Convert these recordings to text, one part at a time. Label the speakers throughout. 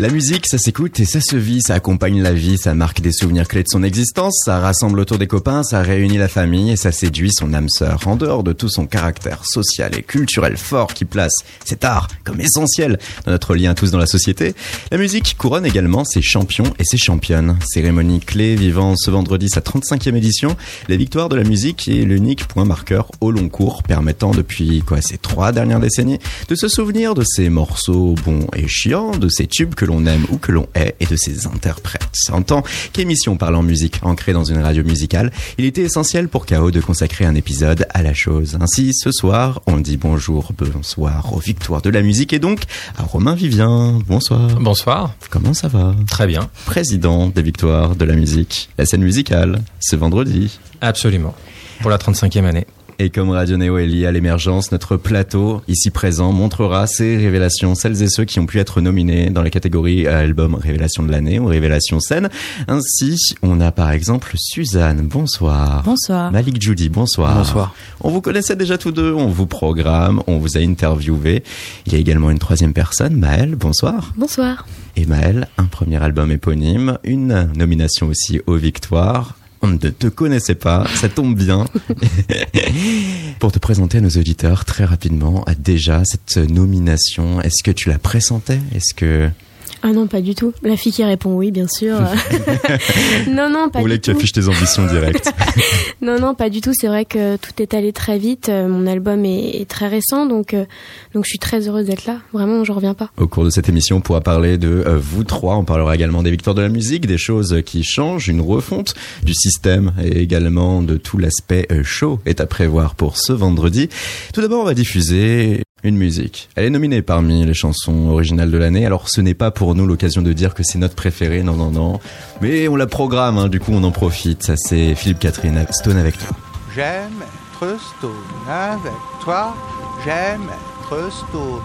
Speaker 1: La musique, ça s'écoute et ça se vit, ça accompagne la vie, ça marque des souvenirs clés de son existence, ça rassemble autour des copains, ça réunit la famille et ça séduit son âme sœur. En dehors de tout son caractère social et culturel fort qui place cet art comme essentiel dans notre lien tous dans la société, la musique couronne également ses champions et ses championnes. Cérémonie clé vivant ce vendredi sa 35e édition, la victoire de la musique est l'unique point marqueur au long cours permettant depuis quoi ces trois dernières décennies de se souvenir de ces morceaux bons et chiants, de ces tubes que l'on aime ou que l'on hait et de ses interprètes. En tant qu'émission parlant musique ancrée dans une radio musicale, il était essentiel pour KO de consacrer un épisode à la chose. Ainsi, ce soir, on dit bonjour, bonsoir aux victoires de la musique et donc à Romain Vivien. Bonsoir.
Speaker 2: Bonsoir.
Speaker 1: Comment ça va?
Speaker 2: Très bien.
Speaker 1: Président des victoires de la musique, la scène musicale, ce vendredi.
Speaker 2: Absolument. Pour la 35e année.
Speaker 1: Et comme Radio Néo est lié à l'émergence, notre plateau, ici présent, montrera ces révélations, celles et ceux qui ont pu être nominés dans la catégorie album révélation de l'année ou révélation scène. Ainsi, on a par exemple Suzanne, bonsoir.
Speaker 3: Bonsoir.
Speaker 1: Malik Judy, bonsoir.
Speaker 2: Bonsoir.
Speaker 1: On vous connaissait déjà tous deux, on vous programme, on vous a interviewé. Il y a également une troisième personne, Maëlle, bonsoir.
Speaker 3: Bonsoir.
Speaker 1: Et Maëlle, un premier album éponyme, une nomination aussi aux victoires on ne te connaissait pas, ça tombe bien. Pour te présenter à nos auditeurs très rapidement, déjà cette nomination, est-ce que tu la pressentais? Est-ce que
Speaker 3: ah non, pas du tout. La fille qui répond oui, bien sûr. non, non, pas
Speaker 1: Vous
Speaker 3: du
Speaker 1: que tu
Speaker 3: tout.
Speaker 1: affiches tes ambitions directes.
Speaker 3: Non, non, pas du tout. C'est vrai que tout est allé très vite. Euh, Mon album est, est très récent, donc euh, donc je suis très heureuse d'être là. Vraiment, je reviens pas.
Speaker 1: Au cours de cette émission, on pourra parler de euh, vous trois. On parlera également des victoires de la musique, des choses qui changent, une refonte du système et également de tout l'aspect show est à prévoir pour ce vendredi. Tout d'abord, on va diffuser une musique. Elle est nominée parmi les chansons originales de l'année. Alors, ce n'est pas pour nous l'occasion de dire que c'est notre préférée. Non, non, non. Mais on la programme. hein, du coup, on en profite. Ça, c'est Philippe Catherine Stone avec toi.
Speaker 4: J'aime être stone avec toi, j'aime être stone.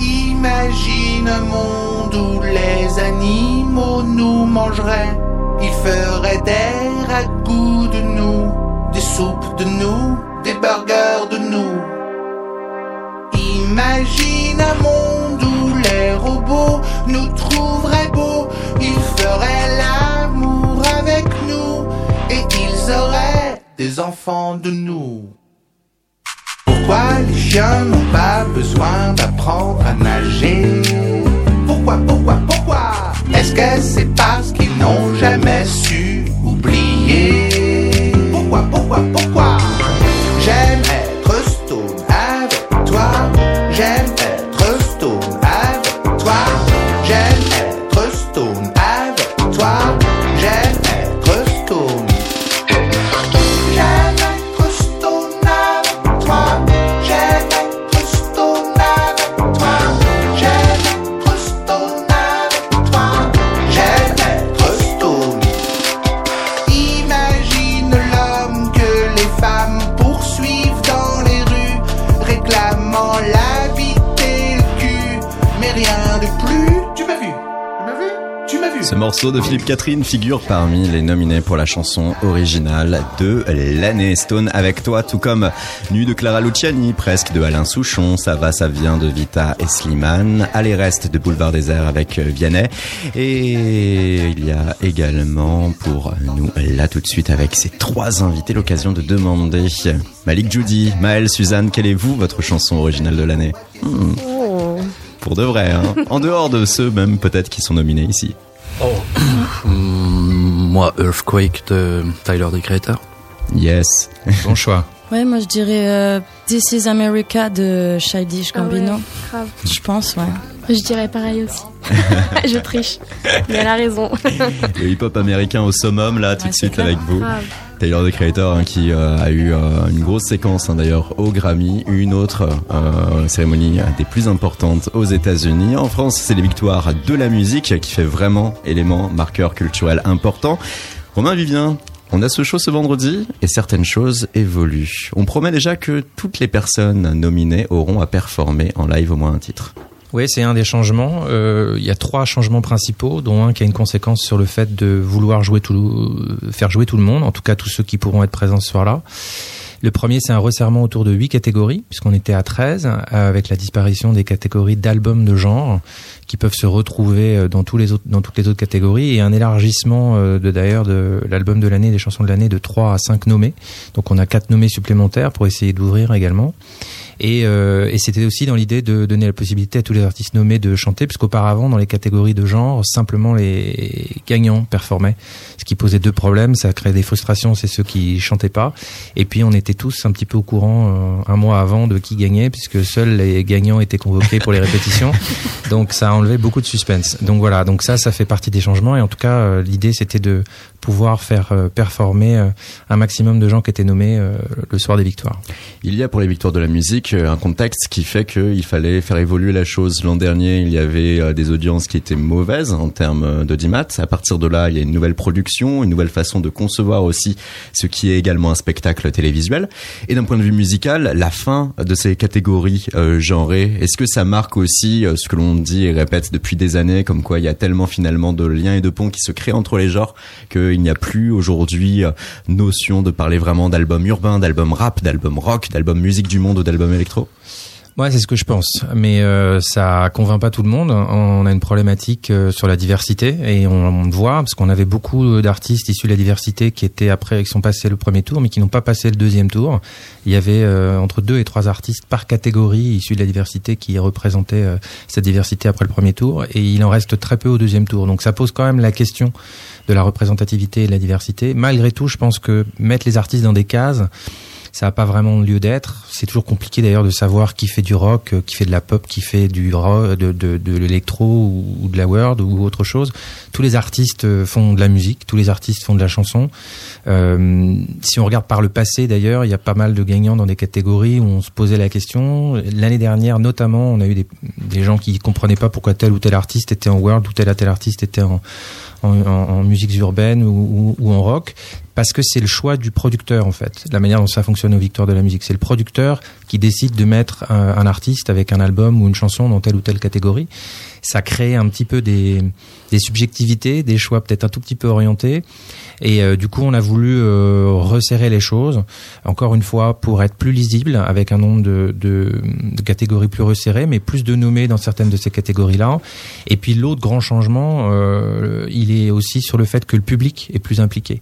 Speaker 4: Imagine un monde où les animaux nous mangeraient. Ils feraient des ragoûts de nous, des soupes de nous, des burgers de nous. Imagine un monde où les robots nous trouveraient beaux. Ils feraient l'amour avec nous et ils auraient des enfants de nous. Pourquoi les chiens n'ont pas besoin d'apprendre à nager? Pourquoi, pourquoi, pourquoi? Est-ce que c'est parce qu'ils n'ont jamais su oublier? Pourquoi, pourquoi, pourquoi?
Speaker 1: Ce morceau de Philippe Catherine figure parmi les nominés pour la chanson originale de l'année. Stone avec toi, tout comme Nuit de Clara Luciani, presque de Alain Souchon, Ça va, ça vient de Vita et Slimane, Allez reste de Boulevard Désert avec Vianney. Et il y a également pour nous, là tout de suite avec ces trois invités, l'occasion de demander Malik Judy, Maëlle, Suzanne, quelle est vous votre chanson originale de l'année? Hmm,
Speaker 3: Oh.
Speaker 1: Pour de vrai, hein En dehors de ceux même peut-être qui sont nominés ici.
Speaker 5: Mm, Moi, Earthquake de Tyler the Creator.
Speaker 1: Yes.
Speaker 2: Bon choix.
Speaker 6: Ouais, moi je dirais euh, This is America de Childish
Speaker 3: Ah ouais,
Speaker 6: Gambino.
Speaker 3: grave.
Speaker 6: Je pense, ouais.
Speaker 3: Je dirais pareil aussi. je triche. Mais elle a raison.
Speaker 1: Le hip-hop américain au summum là tout
Speaker 6: Ouais,
Speaker 1: de suite
Speaker 6: clair.
Speaker 1: avec vous.
Speaker 3: Grave.
Speaker 1: Taylor the Creator hein, qui euh, a eu euh, une grosse séquence hein, d'ailleurs au Grammy, une autre euh, cérémonie des plus importantes aux États-Unis. En France, c'est les victoires de la musique qui fait vraiment élément marqueur culturel important. Romain Vivien, on a ce show ce vendredi et certaines choses évoluent. On promet déjà que toutes les personnes nominées auront à performer en live au moins un titre.
Speaker 2: Oui, c'est un des changements. Euh, il y a trois changements principaux, dont un qui a une conséquence sur le fait de vouloir jouer tout, faire jouer tout le monde, en tout cas tous ceux qui pourront être présents ce soir-là. Le premier, c'est un resserrement autour de huit catégories, puisqu'on était à 13, avec la disparition des catégories d'albums de genre, qui peuvent se retrouver euh, dans, tous les autres, dans toutes les autres catégories, et un élargissement euh, de d'ailleurs de l'album de l'année, des chansons de l'année, de 3 à 5 nommés. Donc on a quatre nommés supplémentaires pour essayer d'ouvrir également. Et, euh, et c'était aussi dans l'idée de donner la possibilité à tous les artistes nommés de chanter, puisqu'auparavant, dans les catégories de genre, simplement les gagnants performaient. Ce qui posait deux problèmes, ça créait des frustrations, c'est ceux qui chantaient pas. Et puis on était tous un petit peu au courant euh, un mois avant de qui gagnait, puisque seuls les gagnants étaient convoqués pour les répétitions. Donc ça a enlevé beaucoup de suspense. Donc voilà, donc ça, ça fait partie des changements. Et en tout cas, euh, l'idée, c'était de pouvoir faire euh, performer euh, un maximum de gens qui étaient nommés euh, le soir des victoires.
Speaker 1: Il y a pour les victoires de la musique un contexte qui fait qu'il fallait faire évoluer la chose. L'an dernier, il y avait des audiences qui étaient mauvaises en termes d'audimat. À partir de là, il y a une nouvelle production, une nouvelle façon de concevoir aussi ce qui est également un spectacle télévisuel. Et d'un point de vue musical, la fin de ces catégories genrées, est-ce que ça marque aussi ce que l'on dit et répète depuis des années, comme quoi il y a tellement finalement de liens et de ponts qui se créent entre les genres que il n'y a plus aujourd'hui euh, notion de parler vraiment d'album urbain, d'album rap, d'album rock, d'album musique du monde ou d'album électro?
Speaker 2: Ouais, c'est ce que je pense, mais euh, ça convainc pas tout le monde. On a une problématique euh, sur la diversité et on, le voit parce qu'on avait beaucoup d'artistes issus de la diversité qui étaient après, qui sont passés le premier tour, mais qui n'ont pas passé le deuxième tour. Il y avait euh, entre deux et trois artistes par catégorie issus de la diversité qui représentaient cette diversité après le premier tour, et il en reste très peu au deuxième tour. Donc ça pose quand même la question de la représentativité et de la diversité. Malgré tout, je pense que mettre les artistes dans des cases ça n'a pas vraiment lieu d'être. C'est toujours compliqué d'ailleurs de savoir qui fait du rock, euh, qui fait de la pop, qui fait du rock, de, de, de l'électro ou, de la world ou autre chose. Tous les artistes euh, font de la musique, tous les artistes font de la chanson. Euh, si on regarde par le passé d'ailleurs, il y a pas mal de gagnants dans des catégories où on se posait la question. L'année dernière notamment, on a eu des, gens qui comprenaient pas pourquoi tel ou tel artiste était en world ou tel ou tel artiste était en, en, en, musiques urbaines ou, ou, en rock parce que c'est le choix du producteur en fait. La manière dont ça fonctionne aux victoires de la musique, c'est le producteur qui décide de mettre un, artiste avec un album ou une chanson dans telle ou telle catégorie. Ça crée un petit peu des, des subjectivités, des choix peut-être un tout petit peu orientés. Et euh, du coup, on a voulu euh, resserrer les choses, encore une fois, pour être plus lisible, avec un nombre de, de, de catégories plus resserrées, mais plus de nommés dans certaines de ces catégories-là. Et puis l'autre grand changement, euh, il est aussi sur le fait que le public est plus impliqué.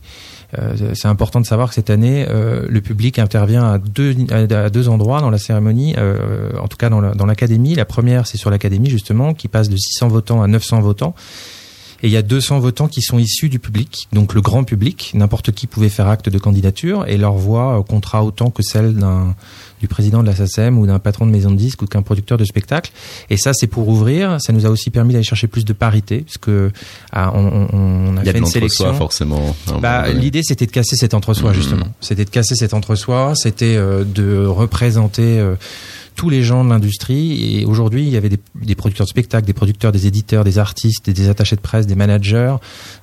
Speaker 2: Euh, c'est important de savoir que cette année, euh, le public intervient à deux, à deux endroits dans la cérémonie, euh, en tout cas dans l'académie. La, première, c'est sur l'académie justement, qui passe de 600 votants à 900 votants. Et il y a 200 votants qui sont issus du public, donc le grand public. N'importe qui pouvait faire acte de candidature et leur voix comptera autant que celle d'un du président de la SACEM ou d'un patron de maison de disques ou qu'un producteur de spectacle. Et ça, c'est pour ouvrir. Ça nous a aussi permis d'aller chercher plus de parité, parce que ah, on, on, a
Speaker 1: Il y
Speaker 2: fait une sélection.
Speaker 1: forcément.
Speaker 2: Bah, l'idée, c'était de casser cet entre-soi mmh. justement. C'était de casser cet entre-soi. C'était euh, de représenter. Euh, tous les gens de l'industrie. Et aujourd'hui, il y avait des, producteurs de spectacles, des producteurs, des éditeurs, des artistes, des, attachés de presse, des managers.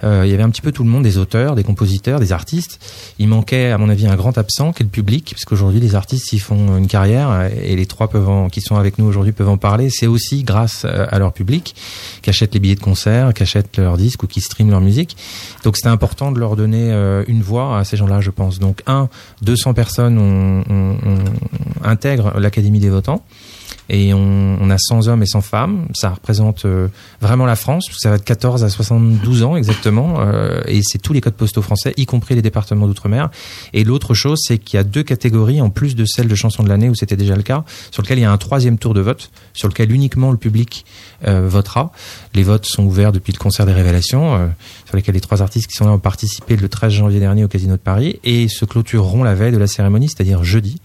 Speaker 2: Euh, il y avait un petit peu tout le monde, des auteurs, des compositeurs, des artistes. Il manquait, à mon avis, un grand absent qui est le public, parce qu'aujourd'hui, les artistes, ils font une carrière et les trois peuvent en, qui sont avec nous aujourd'hui peuvent en parler. C'est aussi grâce euh, à leur public qui achètent les billets de concert, qui achètent leurs disques ou qui streament leur musique. Donc, c'était important de leur donner euh, une voix à ces gens-là, je pense. Donc, un, 200 personnes on, on, on intègrent l'Académie des et on, a 100 hommes et 100 femmes. Ça représente euh, vraiment la France. Ça va de 14 à 72 ans exactement, euh, et c'est tous les codes postaux français, y compris les départements d'outre-mer. Et l'autre chose, c'est qu'il y a deux catégories en plus de celle de chansons de l'année où c'était déjà le cas, sur lequel il y a un troisième tour de vote, sur lequel uniquement le public euh, votera. Les votes sont ouverts depuis le concert des révélations, sur lesquels les trois artistes qui sont là ont participé le 13 janvier dernier au Casino de Paris, et se clôtureront la veille de la cérémonie, c'est-à-dire jeudi.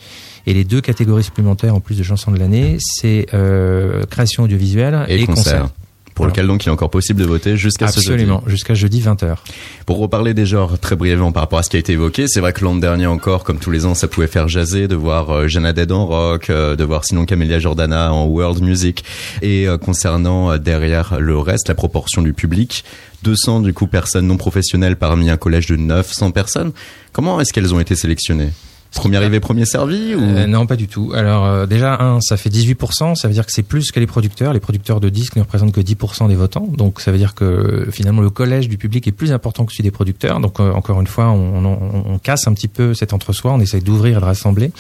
Speaker 2: Et les deux catégories supplémentaires en plus de chansons de l'année, c'est euh, création audiovisuelle et, et concert.
Speaker 1: Pour lequel donc il est encore possible de voter jusqu'à ce
Speaker 2: jeudi. Absolument, jusqu'à jeudi 20h.
Speaker 1: Pour reparler des genres très brièvement par rapport à ce qui a été évoqué, c'est vrai que l'an dernier encore, comme tous les ans, ça pouvait faire jaser de voir euh, Jana Dead en rock, euh, de voir sinon Camélia Jordana en world music. Et euh, concernant euh, derrière le reste, la proportion du public, 200 du coup personnes non professionnelles parmi un collège de 900 personnes, comment est-ce qu'elles ont été sélectionnées? Premier arrivé, premier servi ou...
Speaker 2: Euh, non, pas du tout. Alors euh, déjà, un, ça fait 18%, ça veut dire que c'est plus que les producteurs. Les producteurs de disques ne représentent que 10% des votants, donc ça veut dire que finalement le collège du public est plus important que celui des producteurs. Donc euh, encore une fois, on, on, on, casse un petit peu cet entre-soi, on essaye d'ouvrir et de rassembler.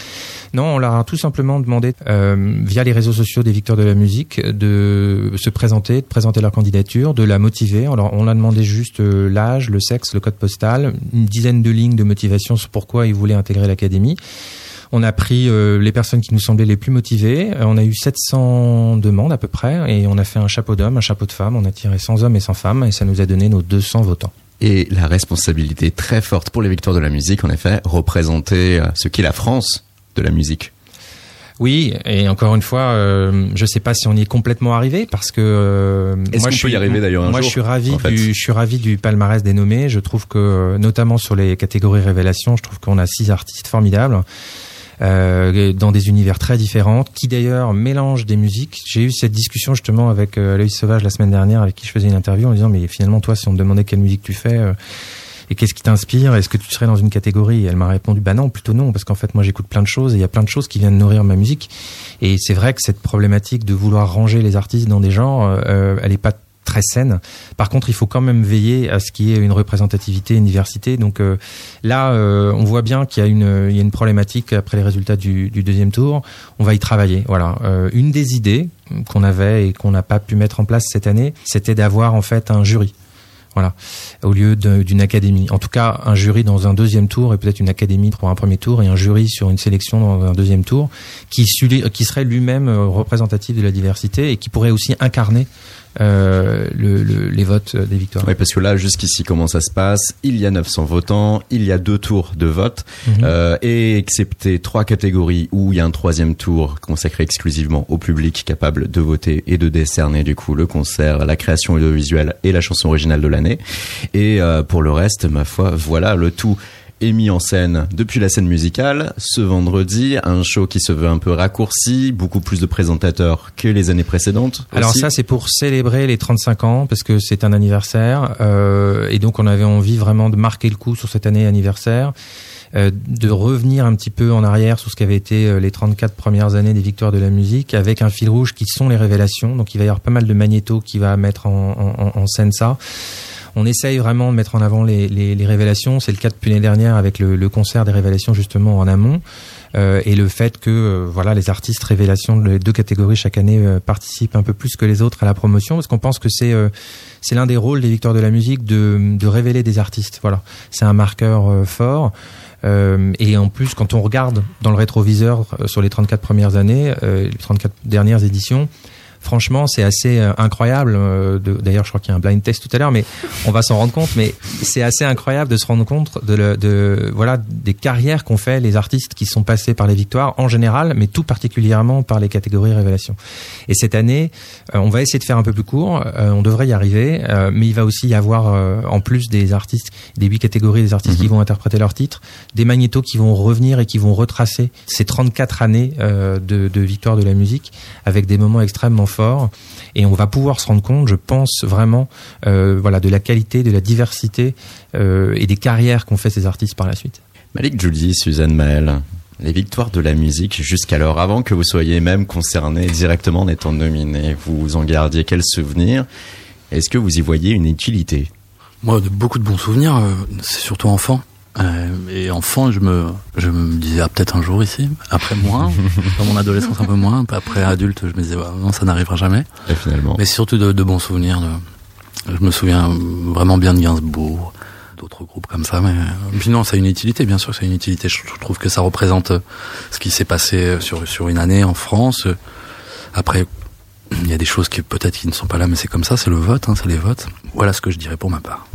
Speaker 2: Non, on leur a tout simplement demandé, euh, via les réseaux sociaux des victoires de la musique, de se présenter, de présenter leur candidature, de la motiver. Alors on a demandé juste l'âge, le sexe, le code postal, une dizaine de lignes de motivation sur pourquoi ils voulaient intégrer l'académie. On a pris euh, les personnes qui nous semblaient les plus motivées. Euh, on a eu 700 demandes à peu près et on a fait un chapeau d'homme, un chapeau de femme. On a tiré 100 hommes et 100 femmes et ça nous a donné nos 200 votants.
Speaker 1: Et la responsabilité très forte pour les victoires de la musique, en effet, représenter euh, ce qu'est la France de la musique.
Speaker 2: Oui, et encore une fois, euh, je sais pas si on y est complètement arrivé parce que
Speaker 1: moi je suis y arriver d'ailleurs.
Speaker 2: Moi
Speaker 1: jour,
Speaker 2: je suis ravi du je suis ravi du palmarès des nommés. Je trouve que notamment sur les catégories révélation, je trouve qu'on a six artistes formidables. Euh, dans des univers très différents, qui d'ailleurs mélangent des musiques. J'ai eu cette discussion justement avec euh, Aloïs Sauvage la semaine dernière, avec qui je faisais une interview en disant mais finalement toi, si on te demandait quelle musique tu fais euh, et qu'est-ce qui t'inspire, est-ce que tu serais dans une catégorie? Elle m'a répondu bah non, plutôt non, parce qu'en fait moi j'écoute plein de choses et il y a plein de choses qui viennent nourrir ma musique. Et c'est vrai que cette problématique de vouloir ranger les artistes dans des genres, euh, elle est pas très saine. Par contre, il faut quand même veiller à ce qu'il y ait une représentativité, une diversité. Donc euh, là, euh, on voit bien qu'il y a une, problématique après les résultats du, deuxième tour. On va y travailler. Voilà. Une des idées qu'on avait et qu'on n'a pas pu mettre en place cette année, c'était d'avoir en fait un jury. Voilà, au lieu d'une académie. En tout cas, un jury dans un deuxième tour et peut-être une académie pour un premier tour et un jury sur une sélection dans un deuxième tour qui, qui serait lui-même représentatif de la diversité et qui pourrait aussi incarner euh, le, le, les votes des victoires.
Speaker 1: Oui, parce que là, jusqu'ici, comment ça se passe? Il y a 900 votants, il y a deux tours de vote, -hmm. euh, et excepté trois catégories où il y a un troisième tour consacré exclusivement au public capable de voter et de décerner du coup le concert, la création audiovisuelle et la chanson originale de l'année. Et euh, pour le reste, ma foi, voilà le tout est mis en scène depuis la scène musicale. Ce vendredi, un show qui se veut un peu raccourci, beaucoup plus de présentateurs que les années précédentes.
Speaker 2: Alors
Speaker 1: aussi.
Speaker 2: ça, c'est pour célébrer les 35 ans, parce que c'est un anniversaire. Euh, et donc, on avait envie vraiment de marquer le coup sur cette année anniversaire. Euh, de revenir un petit peu en arrière sur ce qu'avaient été euh, les 34 premières années des victoires de la musique avec un fil rouge qui sont les révélations. Donc il va y avoir pas mal de magnéto qui va mettre en, en, en scène ça on essaye vraiment de mettre en avant les, les, les révélations. C'est le cas depuis l'année dernière avec le, le, concert des révélations justement en amont. Euh, et le fait que euh, voilà les artistes révélations de deux catégories chaque année euh, participent un peu plus que les autres à la promotion parce qu'on pense que c'est euh, c'est l'un des rôles des victoires de la musique de, de révéler des artistes voilà c'est un marqueur fort et en plus quand on regarde dans le rétroviseur sur les 34 premières années les 34 dernières éditions franchement, c'est assez euh, incroyable. Euh, D'ailleurs, je crois qu'il y a un blind test tout à l'heure, mais on va s'en rendre compte. Mais c'est assez incroyable de se rendre compte de, le, de voilà des carrières qu'ont fait les artistes qui sont passés par les victoires en général, mais tout particulièrement par les catégories révélation. Et cette année, euh, on va essayer de faire un peu plus court. On devrait y arriver, mais il va aussi y avoir en plus des artistes, des huit catégories des artistes qui vont interpréter leurs titres, des magnétos qui vont revenir et qui vont retracer ces 34 années de, de victoire de la musique avec des moments extrêmement fort et on va pouvoir se rendre compte, je pense vraiment, euh, voilà, de la qualité, de la diversité euh, et des carrières qu'ont fait ces artistes par la suite.
Speaker 1: Malik Judy, Suzanne Maël, les victoires de la musique jusqu'alors, avant que vous soyez même concerné directement en étant nominé, vous en gardiez quel souvenir? Est-ce que vous y voyez une utilité?
Speaker 5: Moi, de beaucoup de bons souvenirs, euh, c'est surtout enfant. Euh, et enfant, je me, je me disais ah, peut-être un jour ici. Après moins, dans mon adolescence un peu moins. Après adulte, je me disais bah, non, ça n'arrivera jamais.
Speaker 1: Et finalement.
Speaker 5: Mais surtout de, de bons souvenirs. De, je me souviens vraiment bien de Gainsbourg, d'autres groupes comme ça. Mais puis non, ça a une utilité, bien sûr, c'est une utilité. Je, je trouve que ça représente ce qui s'est passé sur sur une année en France. Après, il y a des choses qui peut-être qui ne sont pas là, mais c'est comme ça, c'est le vote, hein, c'est les votes. Voilà ce que je dirais pour ma part.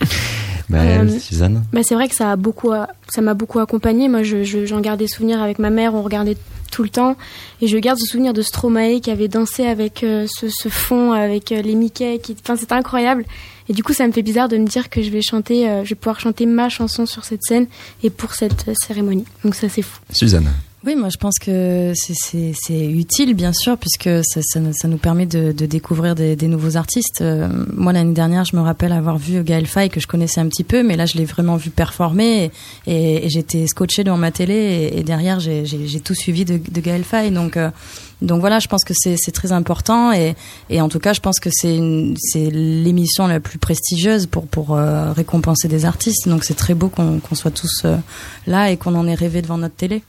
Speaker 1: Maëlle, euh, Suzanne
Speaker 3: bah C'est vrai que ça a beaucoup, ça m'a beaucoup accompagné. Moi, j'en je, je, garde des souvenirs avec ma mère, on regardait tout le temps. Et je garde ce souvenir de Stromae qui avait dansé avec euh, ce, ce, fond, avec euh, les Mickey. Qui... Enfin, c'était incroyable. Et du coup, ça me fait bizarre de me dire que je vais chanter, euh, je vais pouvoir chanter ma chanson sur cette scène et pour cette cérémonie. Donc ça, c'est fou.
Speaker 1: Suzanne
Speaker 6: Oui, moi je pense que c'est- utile, bien sûr, puisque ça, ça, nous- permet de, de découvrir des, des nouveaux artistes. Euh, moi, l'année dernière, je me rappelle avoir vu Gaël Faye, que je connaissais un petit peu, mais là, je l'ai vraiment vu performer, et, et- j'étais scotché devant ma télé, et, derrière, j'ai- tout suivi de, de Gaël Faye. Donc, euh, donc voilà, je pense que c'est très important, et, et en tout cas, je pense que c'est l'émission la plus prestigieuse pour, pour euh, récompenser des artistes. Donc c'est très beau qu'on qu'on soit tous euh, là et qu'on en ait rêvé devant notre télé.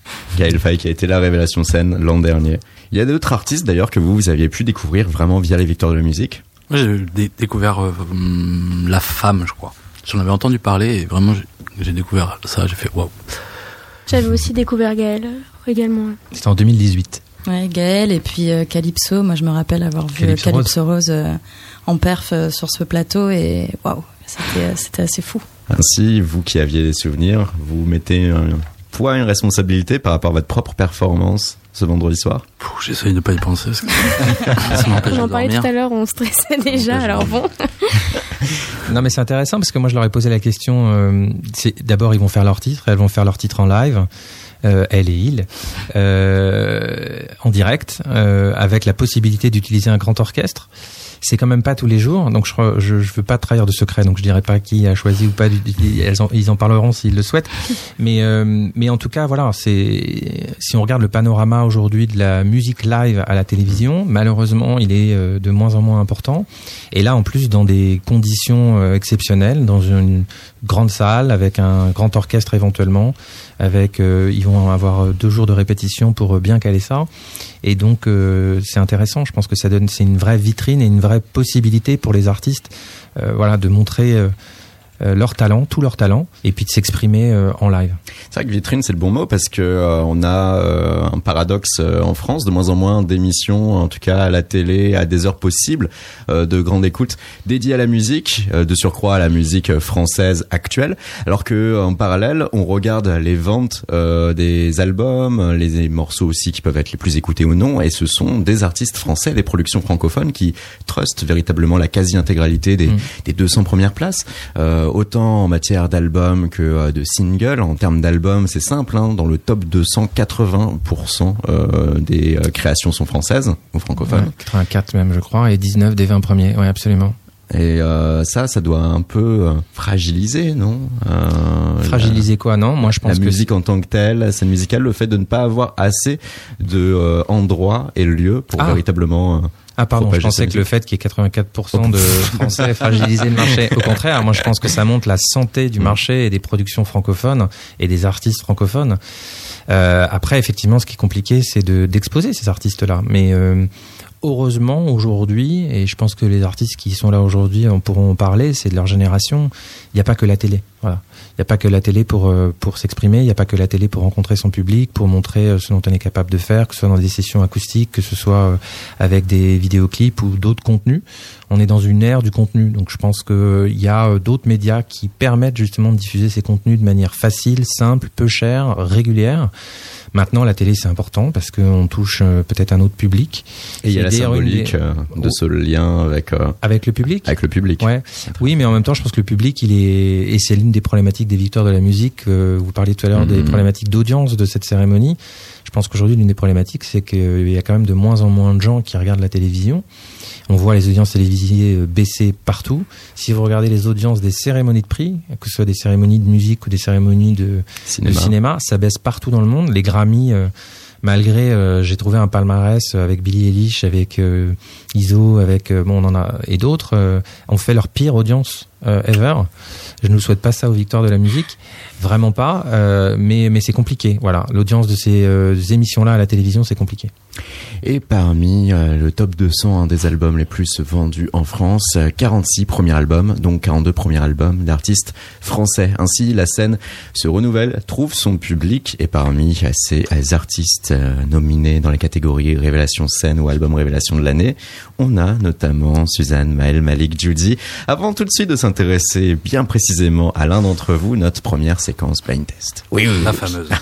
Speaker 1: Qui a été la révélation scène l'an dernier. Il y a d'autres artistes d'ailleurs que vous, vous aviez pu découvrir vraiment via les victoires de la musique?
Speaker 5: Moi, j'ai dé- découvert euh, hum, La Femme, je crois. J'en avais entendu parler et vraiment, j'ai- découvert ça, j'ai fait waouh.
Speaker 3: J'avais aussi découvert Gaël également.
Speaker 2: C'était en 2018.
Speaker 6: Ouais, Gaël et puis euh, Calypso. Moi, je me rappelle avoir vu
Speaker 2: Calypso
Speaker 6: euh, Calypso Rose, euh, en perf euh, sur ce plateau et waouh, c'était assez fou.
Speaker 1: Ainsi, vous qui aviez des souvenirs, vous mettez poids, une responsabilité par rapport à votre propre performance ce vendredi soir?
Speaker 5: J'essaye de pas y penser. Parce que
Speaker 3: J'en parlais tout à l'heure, on stressait déjà, alors bon.
Speaker 2: Non, mais c'est intéressant parce que moi, je leur ai posé la question. euh, d'abord, ils vont faire leur titre, elles vont faire leur titre en live. euh, elle et il, euh, en direct, euh, avec la possibilité d'utiliser un grand orchestre. C'est quand même pas tous les jours, donc je, je, je veux pas trahir de secret, donc je dirais pas qui a choisi ou pas. du- Elles en, ils en parleront s'ils le souhaitent. Mais, euh, mais en tout cas, voilà, c'est si on regarde le panorama aujourd'hui de la musique live à la télévision, malheureusement, il est euh, de moins en moins important. Et là, en plus, dans des conditions euh, exceptionnelles, dans une grande salle avec un grand orchestre éventuellement, avec euh, ils vont avoir euh, deux jours de répétition pour euh, bien caler ça. Et donc, c'est intéressant. Je pense que ça donne, c'est une vraie vitrine et une vraie possibilité pour les artistes, voilà, de montrer. Euh, leur talent, tout leur talent, et puis de s'exprimer euh, en live.
Speaker 1: C'est vrai que vitrine c'est le bon mot parce que euh, on a euh, un paradoxe euh, en France, de moins en moins d'émissions, en tout cas à la télé, à des heures possibles, euh, de grande écoute dédiées à la musique, euh, de surcroît à la musique française actuelle, alors que en parallèle on regarde les ventes euh, des albums, les morceaux aussi qui peuvent être les plus écoutés ou non, et ce sont des artistes français, des productions francophones qui trustent véritablement la quasi-intégralité des,
Speaker 2: Mm.
Speaker 1: des 200 premières places. Euh, autant en matière d'albums que euh, de singles. En termes d'albums, c'est simple, hein, dans le top 200, 80% euh, des euh, créations sont françaises ou francophones.
Speaker 2: Ouais, 84 même, je crois, et 19 des 20 premiers. Oui, absolument.
Speaker 1: Et euh, ça, ça doit un peu euh, fragiliser, non? Euh,
Speaker 2: Fragiliser quoi? Non, moi je pense
Speaker 1: la
Speaker 2: que
Speaker 1: musique en tant que telle, scène musicale, le fait de ne pas avoir assez de euh, endroits et lieux pour
Speaker 2: Ah.
Speaker 1: véritablement.
Speaker 2: Ah pardon, je pensais
Speaker 1: sa
Speaker 2: que le fait qu'il y ait 84% de Français fragiliser le marché. Au contraire, moi je pense que ça montre la santé du marché et des productions francophones et des artistes francophones. Euh, après, effectivement, ce qui est compliqué, c'est de d'exposer ces artistes-là. Mais euh, heureusement, aujourd'hui, et je pense que les artistes qui sont là aujourd'hui en pourront en parler, c'est de leur génération. Il n'y a pas que la télé. Voilà. Il n'y a pas que la télé pour euh, pour s'exprimer. Il n'y a pas que la télé pour rencontrer son public, pour montrer euh, ce dont on est capable de faire, que ce soit dans des sessions acoustiques, que ce soit euh, avec des vidéoclips ou d'autres contenus. On est dans une ère du contenu, donc je pense qu'il y a d'autres médias qui permettent justement de diffuser ces contenus de manière facile, simple, peu chère, régulière. Maintenant, la télé c'est important parce qu'on touche euh, peut-être un autre public
Speaker 1: Et il y a la
Speaker 2: une
Speaker 1: symbolique euh, de ce lien avec euh,
Speaker 2: avec le public.
Speaker 1: avec le public.
Speaker 2: Ouais. Oui, mais en même temps, je pense que le public, il est, et c'est l'une des problématiques des victoires de la musique. euh, vous parliez tout à l'heure des
Speaker 1: Mhm.
Speaker 2: problématiques d'audience de cette cérémonie. Je pense qu'aujourd'hui, l'une des problématiques, c'est qu'il y a quand même de moins en moins de gens qui regardent la télévision. On voit les audiences télévisées euh, baisser partout. Si vous regardez les audiences des cérémonies de prix, que ce soit des cérémonies de musique ou des cérémonies de, de
Speaker 1: Cinéma.
Speaker 2: ça baisse partout dans le monde. Les Grammy, euh, malgré, euh, j'ai trouvé un palmarès avec Billy Eilish, avec euh, Iso, avec bon, on en a et d'autres, ont fait leur pire audience euh, ever. Je ne vous souhaite pas ça aux victoires de la musique, vraiment pas. euh, mais mais c'est compliqué. Voilà, l'audience de ces euh, émissions-là à la télévision, c'est compliqué.
Speaker 1: Et parmi euh, le top 200 hein, des albums les plus vendus en France, euh, 46 premiers albums, donc 42 premiers albums d'artistes français. Ainsi, la scène se renouvelle, trouve son public et parmi ces artistes euh, nominés dans les catégories Révélation scène ou album Révélation de l'année, on a notamment Suzanne, Maël, Malik, Judy. Avant tout de suite de s'intéresser s'intéresser bien précisément à l'un d'entre vous, notre première séquence blind test.
Speaker 5: Oui, oui. La fameuse.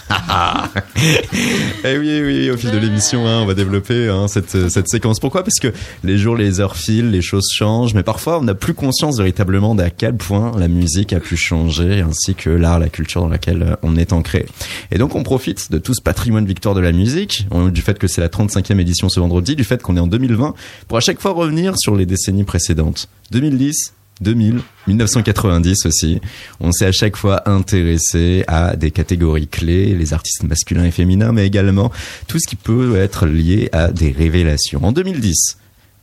Speaker 1: Eh oui, oui, au fil de l'émission, hein, on va développer hein, cette, cette séquence. Pourquoi? Parce que les jours, les heures filent, les choses changent, mais parfois on n'a plus conscience véritablement d'à quel point la musique a pu changer, ainsi que l'art, la culture dans laquelle euh, on est ancré. Et donc on profite de tout ce patrimoine victoire de la musique, on- du fait que c'est la 35e édition ce vendredi, du fait qu'on est en 2020, pour à chaque fois revenir sur les décennies précédentes. 2010, 2000, 1990 aussi. On s'est à chaque fois intéressé à des catégories clés, les artistes masculins et féminins, mais également tout ce qui peut être lié à des révélations. En 2010,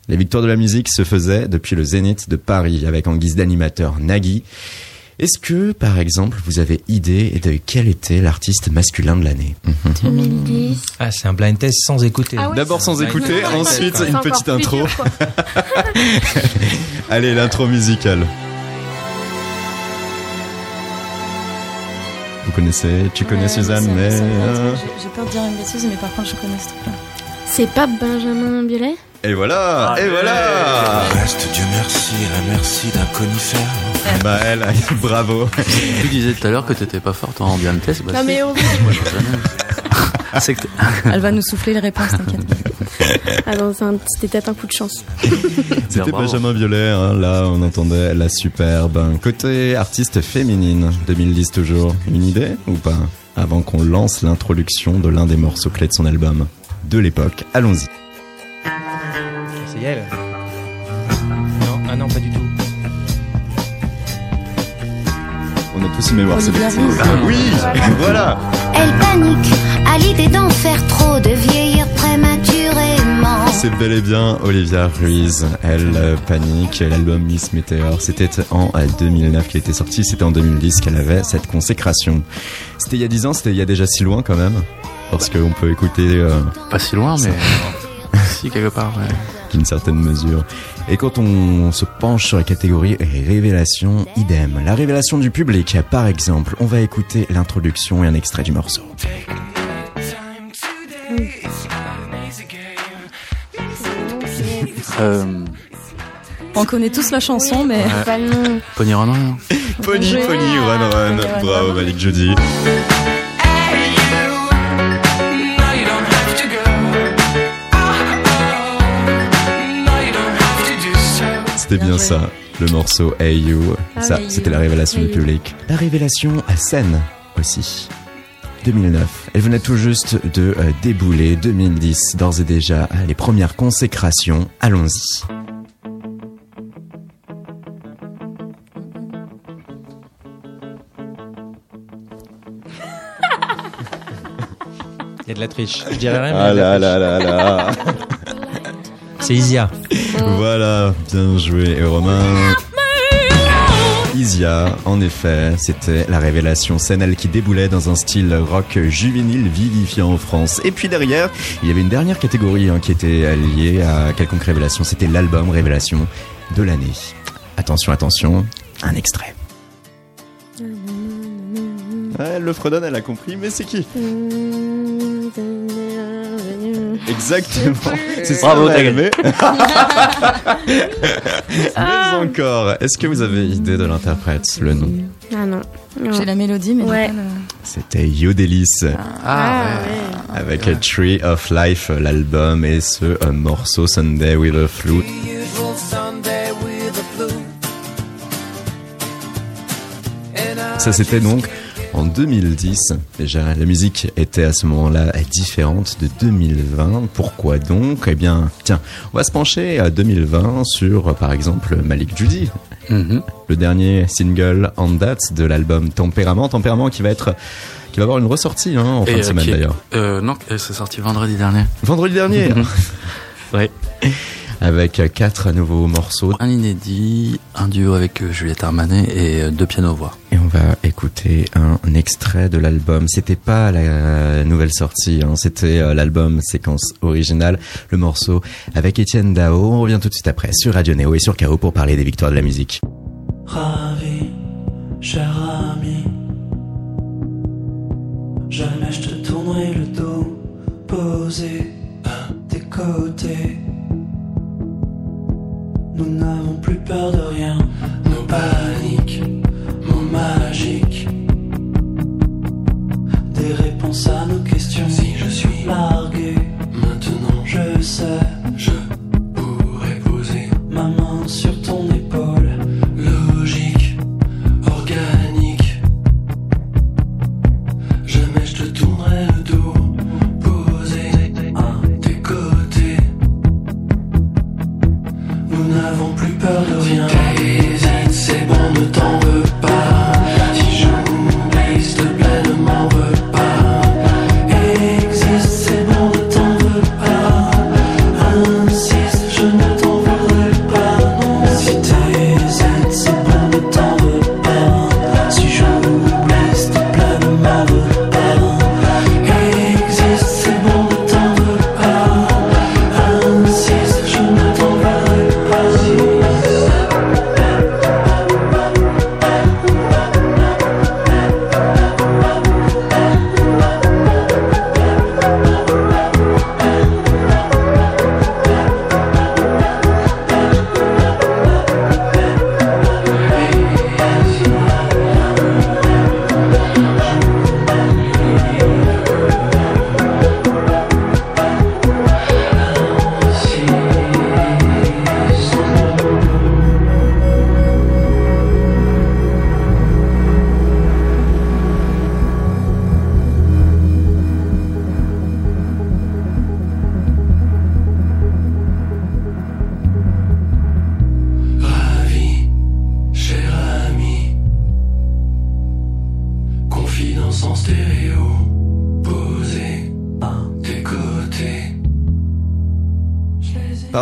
Speaker 1: les victoires de la musique se faisaient depuis le Zénith de Paris avec en guise d'animateur Nagui. Est-ce que, par exemple, vous avez idée de quel était l'artiste masculin de l'année
Speaker 3: 2010.
Speaker 2: Ah, c'est un blind test sans écouter.
Speaker 3: Ah ouais,
Speaker 1: D'abord sans écouter, ensuite une petite
Speaker 3: plus
Speaker 1: intro.
Speaker 3: dur.
Speaker 1: Allez, l'intro musicale. Vous connaissez, tu connais
Speaker 6: Ouais,
Speaker 1: Suzanne, mais... euh.
Speaker 6: J'ai peur de dire une bêtise, mais par contre, je connais ce truc-là.
Speaker 3: C'est pas Benjamin Biolay?
Speaker 1: Et voilà, et voilà
Speaker 7: Reste, Dieu merci, à la merci d'un conifère.
Speaker 1: Bah elle, bravo
Speaker 5: tu disais tout à l'heure que t'étais pas forte en bien test. Bah,
Speaker 3: Non mais on-
Speaker 6: Elle va nous souffler les réponses, t'inquiète.
Speaker 3: Ah non, c'était peut-être un coup de chance.
Speaker 1: C'était. Benjamin Violet, hein, là on entendait la superbe. Côté artiste féminine, 2010 toujours, une idée ou pas? Avant qu'on lance l'introduction de l'un des morceaux clés de son album de l'époque, allons-y.
Speaker 2: C'est elle. Non, ah non, pas du tout.
Speaker 1: On a tous une mémoire
Speaker 6: Olivia
Speaker 1: sélective.
Speaker 6: Ruiz.
Speaker 1: Ah oui, voilà
Speaker 8: Elle panique à l'idée d'en faire trop, de vieillir prématurément.
Speaker 1: C'est bel et bien Olivia Ruiz. Elle euh, panique. L'album Miss Meteor, c'était en euh, 2009 qu'il était sorti. C'était en 2010 qu'elle avait cette consécration. C'était il y a 10 ans, c'était il y a déjà si loin quand même. Parce qu'on peut écouter euh,
Speaker 5: Pas si loin, mais si quelque part. Ouais.
Speaker 1: d'une certaine mesure. Et quand on se penche sur la catégorie révélation, idem. La révélation du public, par exemple, on va écouter l'introduction et un extrait du morceau.
Speaker 5: Euh,
Speaker 6: On connaît tous la chanson, mais
Speaker 5: Ouais.
Speaker 3: Pas le nom.
Speaker 5: Pony Run Run.
Speaker 1: Pony. Pony, Run Run. Bravo. Malik Jody. C'était bien ça, le morceau Hey You.
Speaker 3: Ah
Speaker 1: ça, c'était la révélation
Speaker 3: Hey
Speaker 1: du
Speaker 3: You.
Speaker 1: public. La révélation à scène aussi. 2009. Elle venait tout juste de euh, débouler. 2010, d'ores et déjà, les premières consécrations. Allons-y.
Speaker 2: Il y a de la triche. Je dirais rien. mais
Speaker 1: Ah là là là là.
Speaker 2: C'est Isia.
Speaker 1: Voilà, bien joué, Romain. Isia, en effet, c'était la révélation scène, elle qui déboulait dans un style rock juvénile vivifiant en France. Et puis derrière, il y avait une dernière catégorie hein, qui était liée à quelconque révélation, c'était l'album révélation de l'année. Attention, attention, un extrait. Ouais, elle le fredonne, elle a compris, mais c'est qui? Exactement. C'est ça,
Speaker 5: Bravo, t'as
Speaker 1: Maëlle, mais... mais encore, est-ce que vous avez idée de l'interprète, le nom
Speaker 3: Ah non. Non.
Speaker 6: j'ai la mélodie, mais
Speaker 3: Ouais.
Speaker 6: le-
Speaker 1: C'était Yodelis
Speaker 5: Ah, ouais.
Speaker 3: ouais.
Speaker 1: avec a Tree of Life, l'album et ce morceau Sunday with a Flute. Ça c'était donc en 2010. Déjà, la musique était à ce moment-là différente de 2020. Pourquoi donc? Eh bien, tiens, on va se pencher à 2020 sur, par exemple, Malik Judy,
Speaker 5: Mhm.
Speaker 1: le dernier single en date de l'album Tempérament. Tempérament qui va être, qui va avoir une ressortie hein, en fin de
Speaker 5: euh,
Speaker 1: semaine d'ailleurs.
Speaker 5: Euh, non, c'est sorti vendredi dernier.
Speaker 1: Vendredi dernier,
Speaker 5: Ouais.
Speaker 1: Avec quatre nouveaux morceaux.
Speaker 5: Un inédit, un duo avec euh, Juliette Armanet et euh, deux pianos-voix.
Speaker 1: Et on va écouter un extrait de l'album. C'était pas la nouvelle sortie, hein, c'était euh, l'album séquence originale, le morceau avec Étienne Dao. On revient tout de suite après sur Radio Néo et sur KO pour parler des victoires de la musique.
Speaker 9: Ravi, cher ami. Jamais je te tournerai le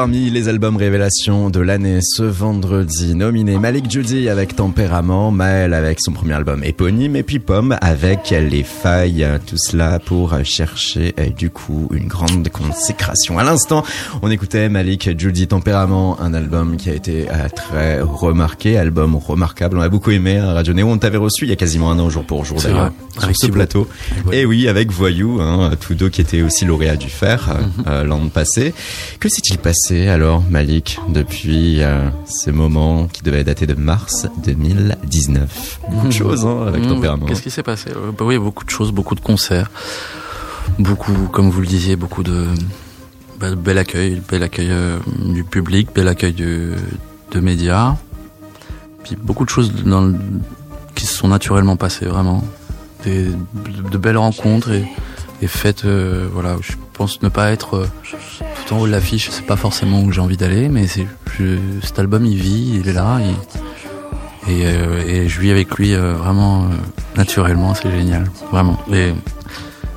Speaker 1: Parmi les albums révélations de l'année ce vendredi, nominé Malik Judy avec Tempérament, Maël avec son premier album éponyme et puis Pomme avec Les Failles. Tout cela pour chercher euh, du coup une grande consécration. À l'instant, on écoutait Malik Judy Tempérament, un album qui a été euh, très remarqué, album remarquable. On a beaucoup aimé à Radio Néo. On t'avait reçu il y a quasiment un an jour pour jour d'ailleurs sur ce plateau. Et oui, avec Voyou, hein, deux qui étaient aussi lauréats du Fer euh,
Speaker 5: Mhm.
Speaker 1: euh, l'an passé. Que s'est-il passé alors, Malik, depuis euh, ces moments qui devaient dater de mars 2019 Beaucoup de
Speaker 5: Mhm.
Speaker 1: choses hein, avec
Speaker 5: Mmh,
Speaker 1: Tempérament.
Speaker 5: Qu'est-ce qui s'est passé Euh, bah Oui, beaucoup de choses, beaucoup de concerts, beaucoup, comme vous le disiez, beaucoup de, bah, de bel accueil, bel accueil euh, du public, bel accueil du, de médias, puis beaucoup de choses dans le- qui se sont naturellement passées, vraiment. Des, de belles rencontres et, et faites, euh, voilà, je pense ne pas être euh, tout en haut de l'affiche, c'est pas forcément où j'ai envie d'aller, mais c'est, cet album il vit, il est là, il- et, euh, et je vis avec lui euh, vraiment euh, naturellement, c'est génial, vraiment. Et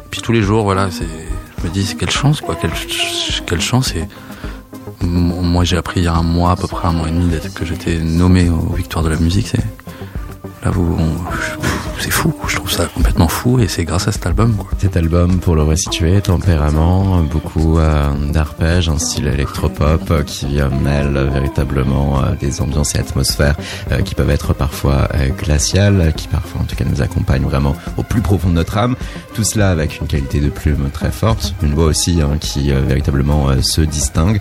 Speaker 5: puis tous les jours, voilà, c'est, je me dis, c'est quelle chance, quoi, quelle, quelle chance. Et moi, j'ai appris il y a un mois, à peu près un mois et demi, que j'étais nommé aux Victoires de la musique. C'est c'est fou, je trouve ça complètement fou, et c'est grâce à cet album.
Speaker 1: Cet album, pour le resituer, Tempérament, beaucoup euh, d'arpèges, un style électropop euh, qui euh, mêle véritablement des ambiances et atmosphères qui peuvent être parfois glaciales, qui parfois en tout cas nous accompagnent vraiment au plus profond de notre âme. Tout cela avec une qualité de plume très forte, une voix aussi hein, qui véritablement se distingue.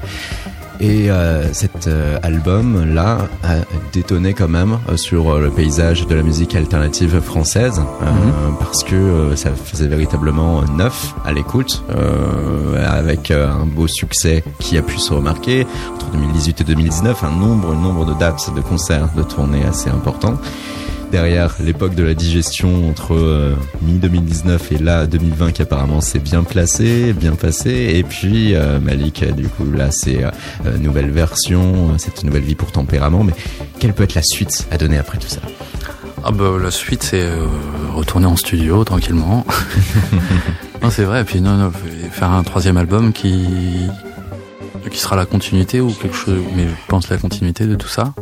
Speaker 1: Et euh, cet euh, album-là a détonné quand même euh, sur euh, le paysage de la musique alternative française, euh, parce que euh, ça faisait véritablement neuf à l'écoute, euh, avec euh, un beau succès qui a pu se remarquer entre 2018 et 2019, un nombre, un nombre de dates de concerts, de tournées assez important. Derrière l'époque de la digestion entre euh, mi-2019 et là 2020 qui apparemment s'est bien placé, bien passé. Et puis euh, Malik, euh, du coup là c'est euh, nouvelle version, cette nouvelle vie pour tempérament. Mais quelle peut être la suite à donner après tout ça?
Speaker 5: Ah bah la suite c'est retourner en studio tranquillement. non c'est vrai, et puis non, non, faire un troisième album qui qui sera la continuité ou quelque chose, mais je pense la continuité de tout ça.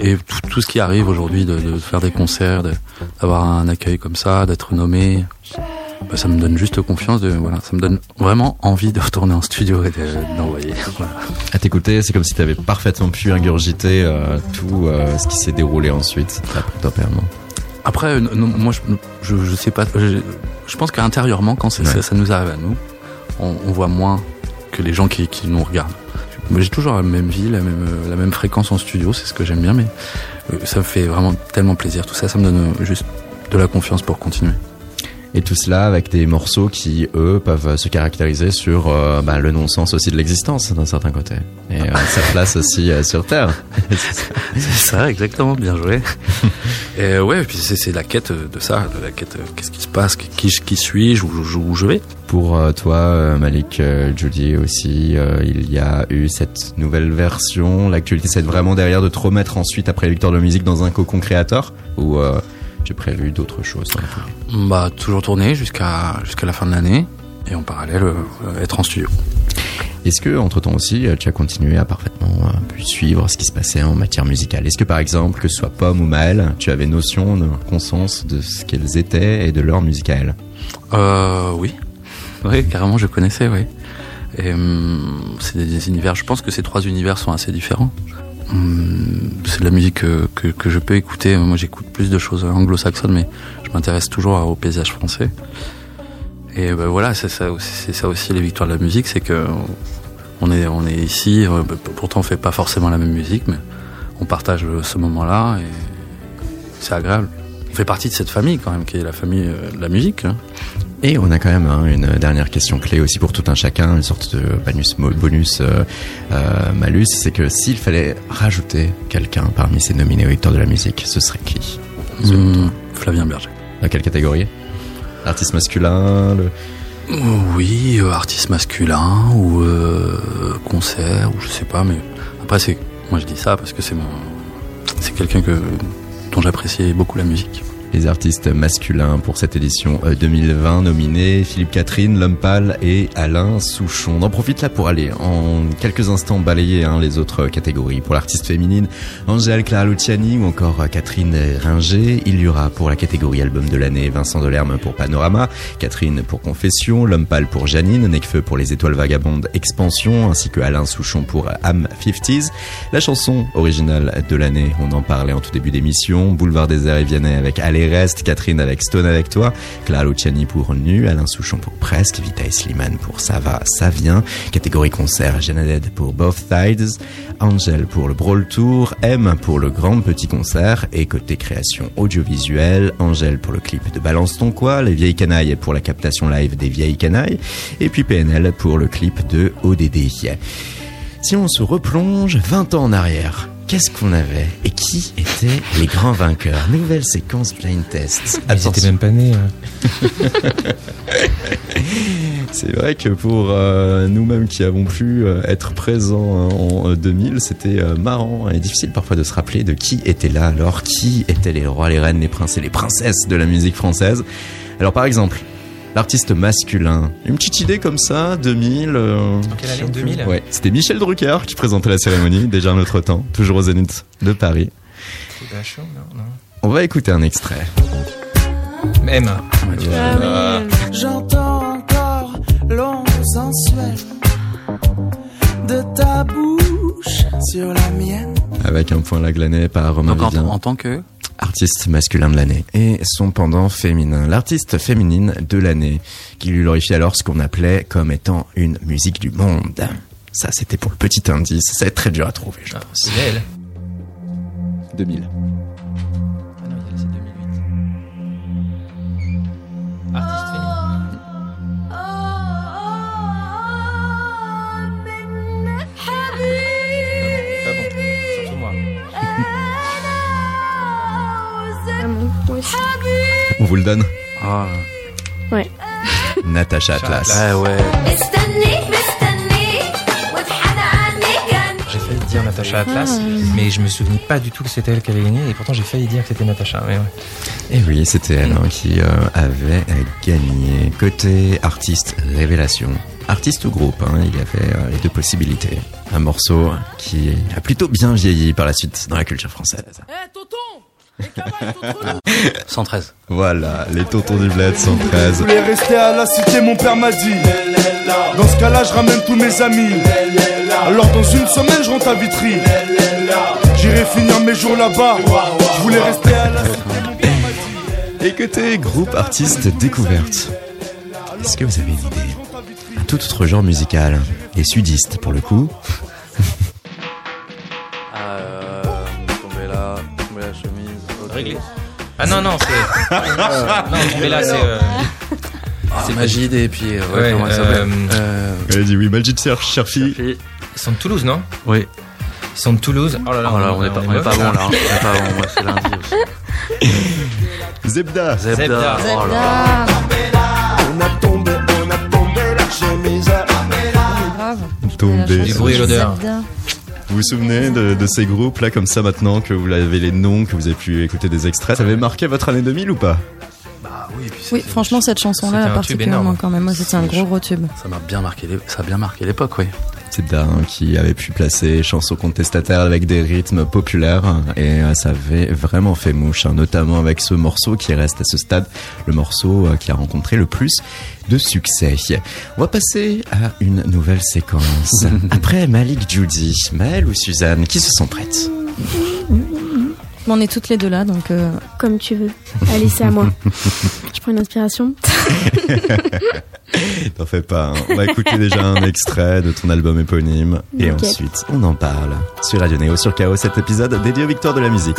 Speaker 5: Et tout, tout ce qui arrive aujourd'hui, de, de faire des concerts, de- d'avoir un accueil comme ça, d'être nommé, bah, ça me donne juste confiance. De, voilà, ça me donne vraiment envie de retourner en studio et de- d'envoyer. Voilà.
Speaker 1: À t'écouter, c'est comme si tu avais parfaitement pu ingurgiter euh, tout euh, ce qui s'est déroulé ensuite après.
Speaker 5: Après, non, moi, je, je, je sais pas. Je, je pense qu'intérieurement, quand
Speaker 1: Ouais.
Speaker 5: ça, ça nous arrive à nous, on, on voit moins que les gens qui, nous regardent. J'ai toujours la même vie, la même, euh, la même fréquence en studio, c'est ce que j'aime bien, mais euh, ça me fait vraiment tellement plaisir. Tout ça, ça me donne euh, juste de la confiance pour continuer.
Speaker 1: Et tout cela avec des morceaux qui, eux, peuvent se caractériser sur euh, bah, le non-sens aussi de l'existence d'un certain côté. Et euh, sa place aussi euh, sur Terre.
Speaker 5: C'est ça, exactement, bien joué. et ouais, et puis c'est la quête de ça, de la quête, euh, qu'est-ce qui se passe, qui, suis-je, où, je- où je vais?
Speaker 1: Pour euh, toi, euh, Malik, euh, Judy aussi, euh, il y a eu cette nouvelle version. L'actualité, c'est vraiment derrière de te remettre ensuite, après les victoires de musique, dans un cocon créateur Ou euh, j'ai prévu d'autres choses dans la foulée
Speaker 5: Bah, toujours tourner jusqu'à jusqu'à la fin de l'année, et en parallèle, euh, être en studio.
Speaker 1: Est-ce que, entre temps aussi, euh, tu as continué à parfaitement euh, pu suivre ce qui se passait en matière musicale? Est-ce que, par exemple, que ce soit Pomme ou Maël, tu avais notion de conscience de ce qu'elles étaient et de leur musique à elles?
Speaker 5: Euh, oui. Oui, carrément, je connaissais, oui. Et hum, c'est des univers. Je pense que ces trois univers sont assez différents. Hum, c'est de la musique que, je peux écouter. Moi, j'écoute plus de choses anglo-saxonnes, mais je m'intéresse toujours au paysage français. Et ben voilà, c'est ça, aussi- les victoires de la musique, c'est que on est, on est ici. euh, Pourtant, on fait pas forcément la même musique, mais on partage ce moment-là et c'est agréable. On fait partie de cette famille quand même, qui est la famille euh, de la musique.
Speaker 1: Et on a quand même hein, une dernière question clé aussi pour tout un chacun, une sorte de bonus, euh, euh, malus, c'est que s'il fallait rajouter quelqu'un parmi ces nominés aux victoires de la musique, ce serait qui?
Speaker 5: Hum, Flavien Berger.
Speaker 1: Dans quelle catégorie? Artiste masculin le...
Speaker 5: Oui, euh, artiste masculin ou concert ou je sais pas, mais après c'est moi je dis ça parce que c'est mon c'est quelqu'un que dont j'appréciais beaucoup la musique.
Speaker 1: Les artistes masculins pour cette édition euh, 2020 nominés Philippe Catherine, L'Homme Pâle et Alain Souchon. On en profite là pour aller en quelques instants balayer hein, les autres catégories. Pour l'artiste féminine, Angèle Clara Luciani ou encore euh, Catherine Ringer. Il y aura pour la catégorie album de l'année Vincent Delerme pour Panorama, Catherine pour Confession, L'Homme pour Janine, Necfeu pour Les Étoiles Vagabondes Expansion ainsi que Alain Souchon pour Am 50s. La chanson originale de l'année, on en parlait en tout début d'émission, Boulevard des Airs et Vianney avec Allez Reste, Catherine avec Stone avec toi, Clara Luciani pour Nu, Alain Souchon pour Presque, Vita et Slimane pour Ça va, ça vient, catégorie concert, Janaded pour Both Sides, Angel pour le Brawl Tour, M pour le Grand Petit Concert et côté création audiovisuelle, Angèle pour le clip de Balance ton quoi, Les Vieilles Canailles pour la captation live des Vieilles Canailles et puis PNL pour le clip de ODD. Si on se replonge 20 ans en arrière, qu'est-ce qu'on avait et qui étaient les grands vainqueurs? Nouvelle séquence blind test.
Speaker 2: Ils même pas nés. euh.
Speaker 1: C'est vrai que pour euh, nous-mêmes qui avons pu euh, être présents hein, en euh, 2000, c'était euh, marrant et difficile parfois de se rappeler de qui était là alors, qui étaient les rois, les reines, les princes et les princesses de la musique française? Alors par exemple, l'artiste masculin, une petite idée comme ça, 2000. euh,
Speaker 2: quelle année? 2000
Speaker 1: Ouais, c'était Michel Drucker qui présentait la cérémonie, déjà un autre temps, toujours au Zénith de Paris.
Speaker 2: C'était chaud, non, non.
Speaker 1: On va écouter un extrait.
Speaker 2: Même.
Speaker 10: J'entends encore l'onde sensuelle de ta bouche sur la mienne.
Speaker 1: Avec un point laglané par Romain
Speaker 5: Donc en tant que
Speaker 1: artiste masculin de l'année et son pendant féminin, l'artiste féminine de l'année, qui lui glorifie alors ce qu'on appelait comme étant une musique du monde. Ça, c'était pour le petit indice. Ça va être très dur à trouver, je pense.
Speaker 2: C'est elle.
Speaker 1: 2000. vous le donne.
Speaker 5: Ah.
Speaker 3: Ouais.
Speaker 1: Natacha Atlas.
Speaker 5: Ah ouais.
Speaker 2: J'ai failli dire Natacha Atlas, ah. mais je me souvenais pas du tout que c'était elle qui avait gagné, et pourtant j'ai failli dire que c'était Natacha.
Speaker 1: Et eh oui, c'était elle hein, qui euh, avait euh, gagné. Côté artiste révélation, artiste ou groupe, hein, il y avait euh, les deux possibilités. Un morceau qui a plutôt bien vieilli par la suite dans la culture française.
Speaker 5: Eh, 113.
Speaker 1: Voilà, les tontons du bled
Speaker 11: Je
Speaker 1: 113.
Speaker 11: voulais rester à la cité, mon père m'a dit. Dans ce cas-là, je ramène tous mes amis. Alors dans une semaine, je rentre à Vitry. J'irai finir mes jours là-bas. Je voulais rester à la cité, mon père m'a dit.
Speaker 1: Et côté groupe artiste découverte, est-ce que vous avez une idée? Un tout autre genre musical, les sudistes pour le coup.
Speaker 5: Ah, euh,
Speaker 2: Réglé. Ah non, non, c'est. non, mais là, c'est. euh,
Speaker 5: C'est Magid et puis. euh, ouais,
Speaker 2: Ouais,
Speaker 5: comment elle
Speaker 2: euh,
Speaker 5: s'appelle Euh,
Speaker 12: Elle a dit oui, Cher- Cherfi.
Speaker 2: Ils sont de Toulouse, non
Speaker 5: Oui.
Speaker 2: Ils sont de Toulouse. Oh là là,
Speaker 5: Oh là, on est pas, on est pas bon là. hein. On est pas bon. Moi, c'est lundi aussi.
Speaker 12: Zebda.
Speaker 5: Zebda.
Speaker 2: Zebda.
Speaker 5: Oh là.
Speaker 13: On a tombé, on a tombé la chemise.
Speaker 6: Grave.
Speaker 12: Tombé.
Speaker 2: Du bruit et l'odeur.
Speaker 12: Vous vous souvenez de, de ces groupes là comme ça maintenant que vous avez les noms, que vous avez pu écouter des extraits? Ça avait marqué votre année 2000 ou pas?
Speaker 5: Bah oui, puis
Speaker 6: Oui, franchement, cette
Speaker 2: un tube
Speaker 6: particulièrement
Speaker 2: énorme.
Speaker 6: quand même, moi, c'était un gros gros tube.
Speaker 5: Ça m'a bien marqué. les- Ça a bien marqué l'époque, oui.
Speaker 12: Zebda hein, qui avait pu placer chansons contestataires avec des rythmes populaires et euh, ça avait vraiment fait mouche, hein, notamment avec ce morceau qui reste à ce stade le morceau euh, qui a rencontré le plus de succès. On va passer à une nouvelle séquence. Après Malik Judy, Maëlle ou Suzanne, qui se sont prêtes?
Speaker 6: On est toutes les deux là, donc euh,
Speaker 3: Comme tu veux. Allez, c'est à moi. Je prends une inspiration.
Speaker 12: T'en fais pas. hein. On va écouter déjà un extrait de ton album éponyme et ensuite on en parle sur Radio Néo sur KO cet épisode dédié aux victoires de la musique.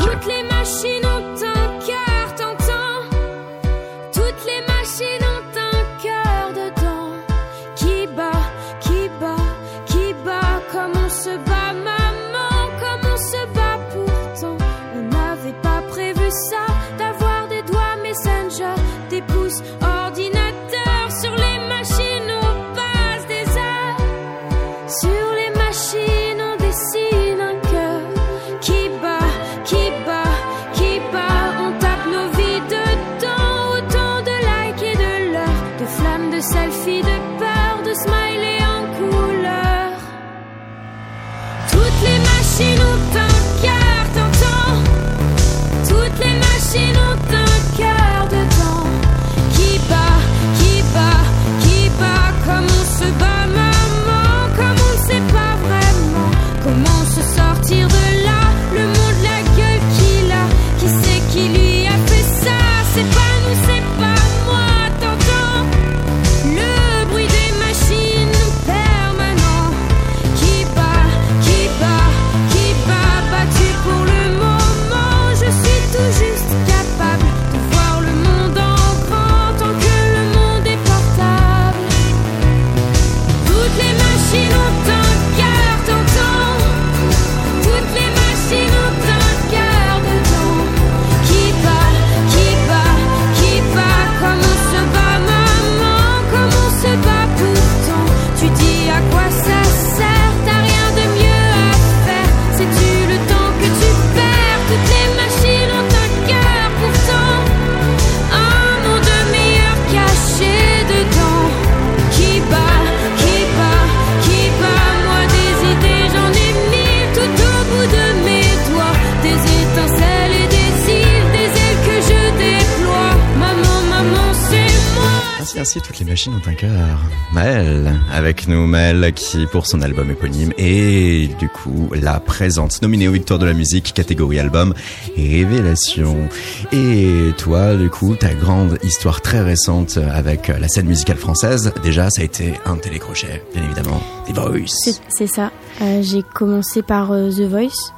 Speaker 1: Machines ont un cœur.
Speaker 12: Avec nous, Maëlle, qui, pour son album éponyme, et du coup, la présente, nominée aux Victoires de la musique, catégorie album, Révélation. Et toi, du coup, ta grande histoire très récente avec la scène musicale française, déjà, ça a été un télécrochet, bien évidemment, The Voice.
Speaker 3: C'est c'est ça. Euh, j'ai commencé par euh, The Voice.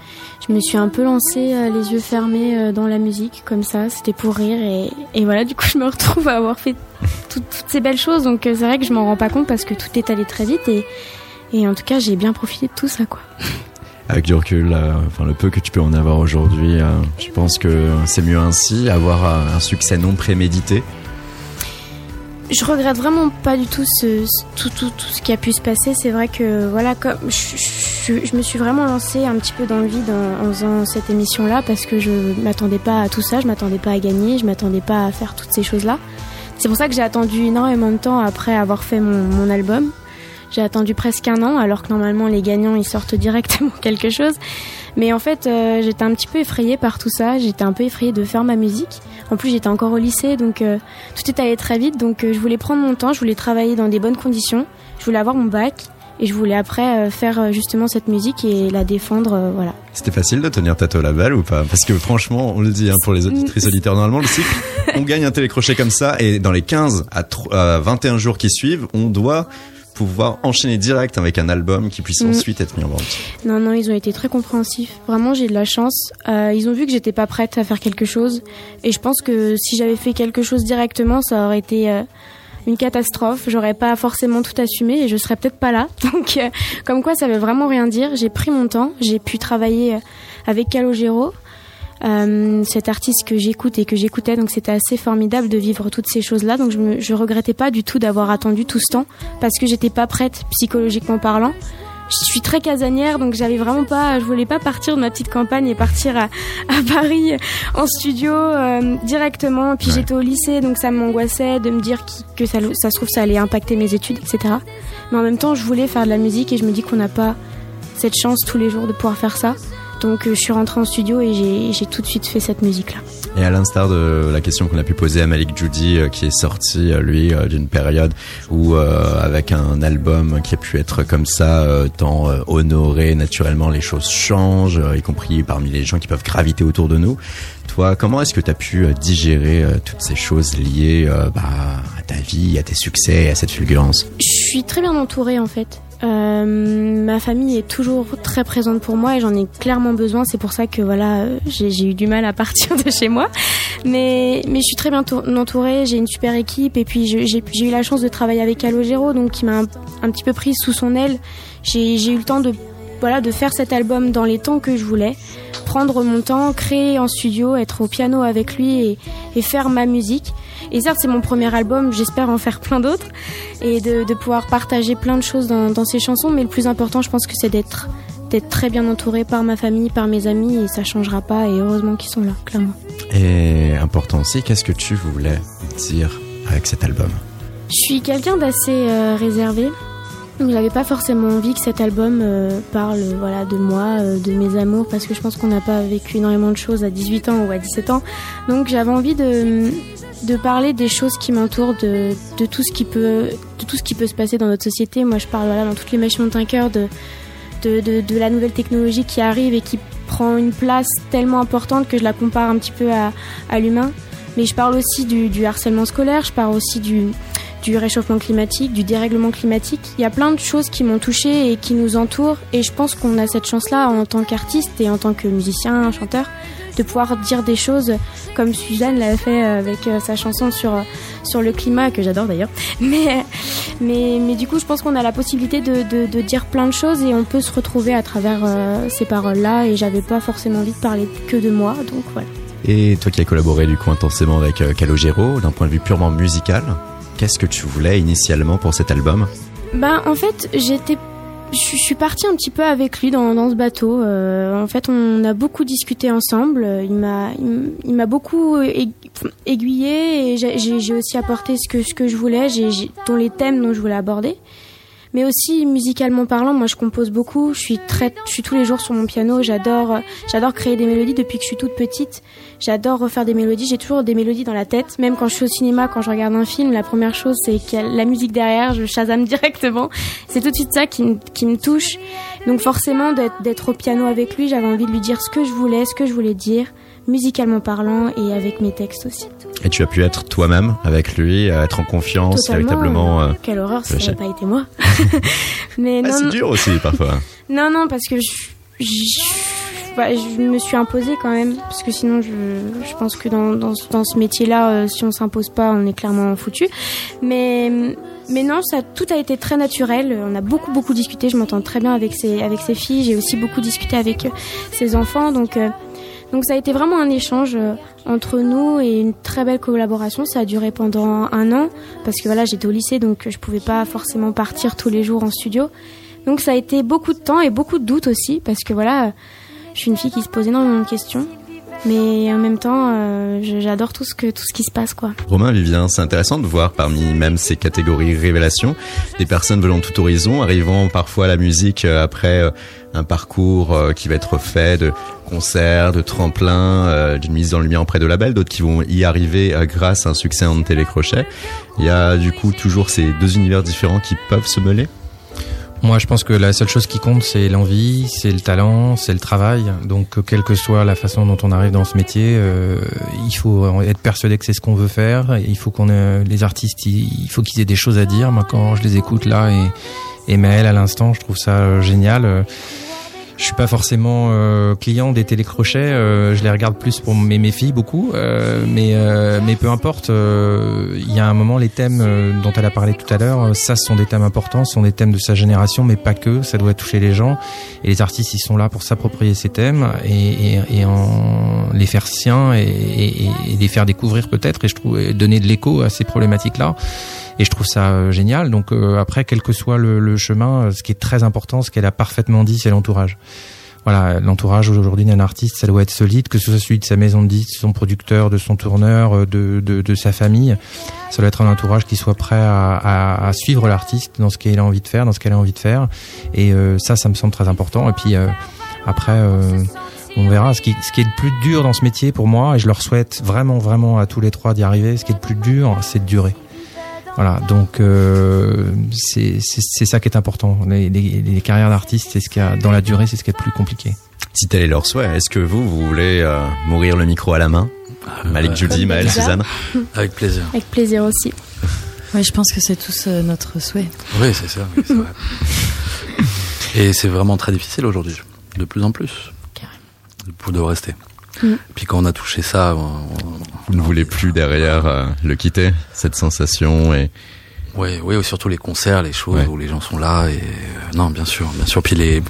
Speaker 3: Je me suis un peu lancée euh, les yeux fermés euh, dans la musique, comme ça. C'était pour rire. Et, voilà, du coup, je me retrouve à avoir fait tout- toutes ces belles choses. Donc, euh, c'est vrai que je m'en rends pas compte parce que tout est allé très vite. Et, en tout cas, j'ai bien profité de tout ça, quoi.
Speaker 12: Avec du recul, le peu que tu peux en avoir aujourd'hui, je pense que c'est mieux ainsi, avoir un succès non prémédité.
Speaker 3: Je regrette vraiment pas du tout ce, tout, tout, tout ce qui a pu se passer. C'est vrai que voilà, comme je, je- je me suis vraiment lancée un petit peu dans le vide en, en faisant cette émission-là parce que je m'attendais pas à tout ça, je m'attendais pas à gagner, je m'attendais pas à faire toutes ces choses-là. C'est pour ça que j'ai attendu énormément de temps après avoir fait mon, mon album. J'ai attendu presque un an, alors que normalement les gagnants ils sortent directement quelque chose. Mais en fait, euh, j'étais un petit peu effrayée par tout ça. J'étais un peu effrayée de faire ma musique. En plus, j'étais encore au lycée, donc euh, tout est allé très vite. Donc, euh, je voulais prendre mon temps, je voulais travailler dans des bonnes conditions. Je voulais avoir mon bac et je voulais après euh, faire euh, justement cette musique et la défendre. euh, voilà.
Speaker 12: C'était facile de tenir Tato Label ou pas? Parce que franchement, on le dit hein, pour les auditrices auditeurs, normalement le cycle, on gagne un télécrochet comme ça et dans les 15 à, tro- à 21 jours qui suivent, on doit pouvoir enchaîner direct avec un album qui puisse
Speaker 3: Mm.
Speaker 12: ensuite être mis en vente.
Speaker 3: Non, non, ils ont été très compréhensifs. Vraiment, j'ai de la chance. Euh, ils ont vu que j'étais pas prête à faire quelque chose. Et je pense que si j'avais fait quelque chose directement, ça aurait été euh, une catastrophe. J'aurais pas forcément tout assumé et je serais peut-être pas là. Donc, euh, comme quoi, ça veut vraiment rien dire. J'ai pris mon temps. J'ai pu travailler avec Calogero, euh, cet artiste que j'écoute et que j'écoutais. Donc, c'était assez formidable de vivre toutes ces choses-là. Donc, je, me, je regrettais pas du tout d'avoir attendu tout ce temps parce que j'étais pas prête psychologiquement parlant. Je suis très casanière, donc j'avais vraiment pas, je voulais pas partir de ma petite campagne et partir à, à Paris en studio euh, directement. Puis j'étais au lycée, donc ça m'angoissait de me dire qui- que ça, ça se trouve ça allait impacter mes études, etc. Mais en même temps, je voulais faire de la musique et je me dis qu'on n'a pas cette chance tous les jours de pouvoir faire ça. Donc euh, je suis rentrée en studio et j'ai tout de suite fait cette musique-là.
Speaker 1: Et à l'instar de la question qu'on a pu poser à Malik Judy, euh, qui est sorti, euh, lui, d'une période où, euh, avec un album qui a pu être comme ça, euh, tant euh, honoré, naturellement, les choses changent, y compris parmi les gens qui peuvent graviter autour de nous. Toi, comment est-ce que tu as pu digérer toutes ces choses liées bah, à ta vie, à tes succès et à cette fulgurance?
Speaker 3: Je suis très bien entourée en fait. Euh, ma famille est toujours très présente pour moi et j'en ai clairement besoin. C'est pour ça que voilà, j'ai eu du mal à partir de chez moi. Mais, mais je suis très bien tour- entourée, j'ai une super équipe et puis j'ai eu la chance de travailler avec Calogero, donc qui m'a un, un petit peu prise sous son aile. J'ai eu le temps de voilà de faire cet album dans les temps que je voulais, prendre mon temps, créer en studio, être au piano avec lui et, et faire ma musique. Et certes, c'est mon premier album, j'espère en faire plein d'autres et de, de pouvoir partager plein de choses dans, dans ces chansons. Mais le plus important, je pense que c'est d'être d'être très bien entouré par ma famille, par mes amis et ça changera pas. Et heureusement qu'ils sont là, clairement.
Speaker 1: Et important aussi, qu'est-ce que tu voulais dire avec cet album?
Speaker 3: Je suis quelqu'un d'assez euh, réservé. Donc j'avais pas forcément envie que cet album euh, parle voilà de moi, euh, de mes amours parce que je pense qu'on n'a pas vécu énormément de choses à 18 ans ou à 17 ans. Donc j'avais envie de de parler des choses qui m'entourent, de, de tout ce qui peut de tout ce qui peut se passer dans notre société. Moi je parle voilà dans toutes les machines un cœur de de, de, de la nouvelle technologie qui arrive et qui prend une place tellement importante que je la compare un petit peu à, à l'humain. Mais je parle aussi du, du harcèlement scolaire, je parle aussi du, du réchauffement climatique, du dérèglement climatique. Il y a plein de choses qui m'ont touchée et qui nous entourent. Et je pense qu'on a cette chance-là en tant qu'artiste et en tant que musicien, chanteur, de pouvoir dire des choses comme Suzanne l'a fait avec euh, sa chanson sur, euh, sur le climat, que j'adore d'ailleurs. Mais, mais, mais du coup, je pense qu'on a la possibilité de, de, dire plein de choses et on peut se retrouver à travers euh, ces paroles-là. Et j'avais pas forcément envie de parler que de moi, donc voilà.
Speaker 1: Et toi qui as collaboré du coup intensément avec euh, Calogero, d'un point de vue purement musical, qu'est-ce que tu voulais initialement pour cet album?
Speaker 3: Ben en fait j'étais je suis partie un petit peu avec lui dans, dans ce bateau. Euh, en fait, on a beaucoup discuté ensemble. Il m'a, beaucoup aiguillé et j'ai- aussi apporté ce que ce que je voulais, j'ai- dont les thèmes dont je voulais aborder. Mais aussi musicalement parlant, moi je compose beaucoup. Je suis très, je suis tous les jours sur mon piano. J'adore, j'adore créer des mélodies depuis que je suis toute petite. J'adore refaire des mélodies. J'ai toujours des mélodies dans la tête. Même quand je suis au cinéma, quand je regarde un film, la première chose c'est la musique derrière. Je Shazam directement. C'est tout de suite ça qui me, qui me touche. Donc forcément d'être au piano avec lui, j'avais envie de lui dire ce que je voulais, ce que je voulais dire, musicalement parlant et avec mes textes aussi.
Speaker 1: Et tu as pu être toi-même avec lui, euh, être en confiance,
Speaker 3: Totalement,
Speaker 1: véritablement.
Speaker 3: euh,
Speaker 1: euh,
Speaker 3: Quelle horreur, ça n'avait pas été moi. Mais
Speaker 1: Ah, c'est dur aussi parfois.
Speaker 3: Non, non, parce que je, je, bah, je me suis imposée quand même. Parce que sinon, je, je pense que dans, dans, ce- dans ce métier-là, euh, si on s'impose pas, on est clairement foutu. Mais, mais non, ça, tout a été très naturel. On a beaucoup, beaucoup discuté. Je m'entends très bien avec ses, avec ses filles. J'ai aussi beaucoup discuté avec ses enfants. Donc, euh, donc ça a été vraiment un échange euh, entre nous et une très belle collaboration. Ça a duré pendant un an parce que voilà, j'étais au lycée donc je pouvais pas forcément partir tous les jours en studio. Donc ça a été beaucoup de temps et beaucoup de doutes aussi parce que voilà, je suis une fille qui se pose énormément de questions. Mais en même temps, euh, j'adore tout ce que tout ce qui se passe quoi.
Speaker 1: Romain Vivien, c'est intéressant de voir parmi même ces catégories révélations des personnes venant de tout horizon, arrivant parfois à la musique euh, après euh, un parcours qui va être fait de concerts, de tremplins, d'une mise en lumière auprès de labels, d'autres qui vont y arriver grâce à un succès en télécrochet. Il y a du coup toujours ces deux univers différents qui peuvent se mêler?
Speaker 2: Moi, je pense que la seule chose qui compte, c'est l'envie, c'est le talent, c'est le travail. Donc, euh, quelle que soit la façon dont on arrive dans ce métier, euh, il faut être persuadé que c'est ce qu'on veut faire. Il faut qu'on ait, les artistes, il faut qu'ils aient des choses à dire. Moi, quand je les écoute là et, et Maël à l'instant, je trouve ça euh, génial. Je suis pas forcément euh, client des télécrochets. euh, je les regarde plus pour mes, filles beaucoup, euh, mais euh, mais peu importe. euh, Il y a un moment, les thèmes euh, dont elle a parlé tout à l'heure, ça, ce sont des thèmes importants, ce sont des thèmes de sa génération, mais pas que. Ça doit toucher les gens. Et les artistes, ils sont là pour s'approprier ces thèmes et, et, et en les faire siens et, et, les faire découvrir peut-être. Et je trouve donner de l'écho à ces problématiques-là. Et je trouve ça euh, génial. Donc euh, après, quel que soit le, le chemin, euh, ce qui est très important, ce qu'elle a parfaitement dit, c'est l'entourage. Voilà, l'entourage aujourd'hui d'un artiste, ça doit être solide, que ce soit celui de sa maison de disques, son producteur, de son tourneur, de, de, de sa famille. Ça doit être un entourage qui soit prêt à, à, à suivre l'artiste dans ce qu'il a envie de faire, dans ce qu'elle a envie de faire. Et euh, ça, ça me semble très important. Et puis euh, après, euh, on verra. Ce qui, ce qui est le plus dur dans ce métier pour moi, et je leur souhaite vraiment, vraiment à tous les trois d'y arriver, ce qui est le plus dur, c'est de durer. Voilà, donc euh, c'est ça qui est important. Les, les, les carrières d'artistes, c'est ce qu'il y a dans la durée, c'est ce qui est le plus compliqué.
Speaker 1: Si tel est leur souhait, est-ce que vous, vous voulez euh, mourir le micro à la main? Malik Judy, Maël. Suzanne
Speaker 5: Avec plaisir.
Speaker 3: Avec plaisir aussi.
Speaker 6: Oui, je pense que c'est tous euh, notre souhait.
Speaker 5: Oui, c'est ça. oui, c'est vrai. Et c'est vraiment très difficile aujourd'hui, de plus en plus, de, de rester.
Speaker 3: Mm.
Speaker 5: Puis quand on a touché ça, on,
Speaker 1: Vous ne voulez plus derrière euh, le quitter, cette sensation et
Speaker 5: Oui, oui, surtout les concerts, les choses
Speaker 1: Ouais.
Speaker 5: où les gens sont là et euh, non, bien sûr, bien sûr. Puis les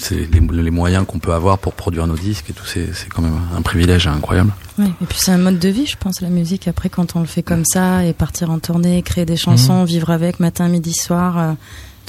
Speaker 5: c'est les, les moyens qu'on peut avoir pour produire nos disques et tout, c'est c'est quand même un privilège incroyable.
Speaker 6: Oui, et puis c'est un mode de vie, je pense, la musique. Après, quand on le fait comme ça, et partir en tournée, créer des chansons, vivre avec matin, midi, soir, euh,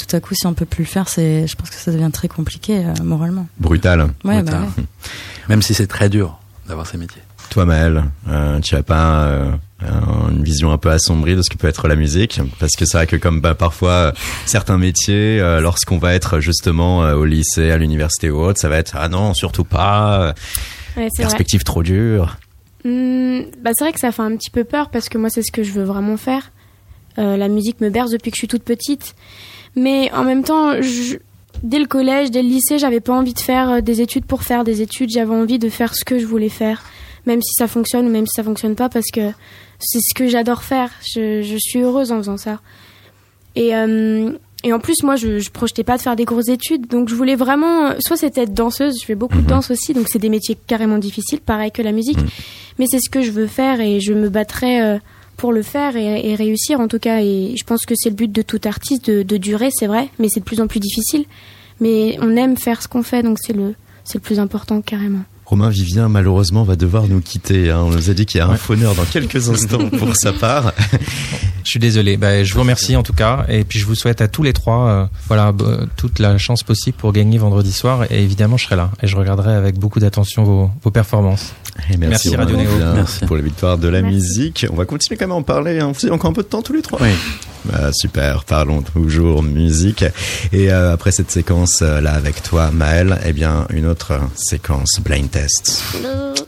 Speaker 6: tout à coup, si on peut plus le faire, c'est, je pense que ça devient très compliqué euh, moralement.
Speaker 1: brutal.
Speaker 6: Ouais,
Speaker 5: Brutal.
Speaker 6: bah ouais.
Speaker 5: Même si c'est très dur d'avoir ces métiers.
Speaker 1: Toi, Maël, euh, tu as pas euh, un- une vision un peu assombrie de ce que peut être la musique? Parce que c'est vrai que comme bah, parfois certains métiers, euh, lorsqu'on va être justement euh, au lycée, à l'université ou autre, ça va être ah non, surtout pas,
Speaker 3: Ouais, c'est vrai.
Speaker 1: perspective trop dure.
Speaker 3: Hmm, bah, c'est vrai que ça fait un petit peu peur parce que moi, c'est ce que je veux vraiment faire. Euh, la musique me berce depuis que je suis toute petite. Mais en même temps, je- dès le collège, dès le lycée, j'avais pas envie de faire euh, des études pour faire des études. J'avais envie de faire ce que je voulais faire. Même si ça fonctionne ou même si ça fonctionne pas parce que c'est ce que j'adore faire. Je, je suis heureuse en faisant ça. Et, euh, et en plus, moi, je, je projetais pas de faire des grosses études. Donc, je voulais vraiment. Soit c'était être danseuse, je fais beaucoup de danse aussi, donc c'est des métiers carrément difficiles, pareil que la musique. Mais c'est ce que je veux faire et je me battrai euh, pour le faire et, et réussir en tout cas. Et je pense que c'est le but de tout artiste de, de durer, c'est vrai, mais c'est de plus en plus difficile. Mais on aime faire ce qu'on fait, donc c'est le, c'est le plus important carrément.
Speaker 1: Romain Vivien, malheureusement, va devoir nous quitter. hein. On nous a dit qu'il y a un fauneur dans quelques instants pour sa part.
Speaker 2: Je suis désolé. Bah, je vous remercie en tout cas, et puis je vous souhaite à tous les trois, euh, voilà, b- toute la chance possible pour gagner vendredi soir. Et évidemment, je serai là et je regarderai avec beaucoup d'attention vos, vos performances.
Speaker 1: Et merci,
Speaker 2: Radio Néo.
Speaker 5: Merci.
Speaker 1: pour la victoire de la
Speaker 3: Merci.
Speaker 1: musique. On va continuer quand même à en parler. Hein. Vous avez encore un peu de temps tous les trois
Speaker 5: Oui.
Speaker 1: Bah, super, parlons toujours musique. Et euh, après cette séquence euh, là avec toi, Maël, eh bien une autre euh, séquence blind test.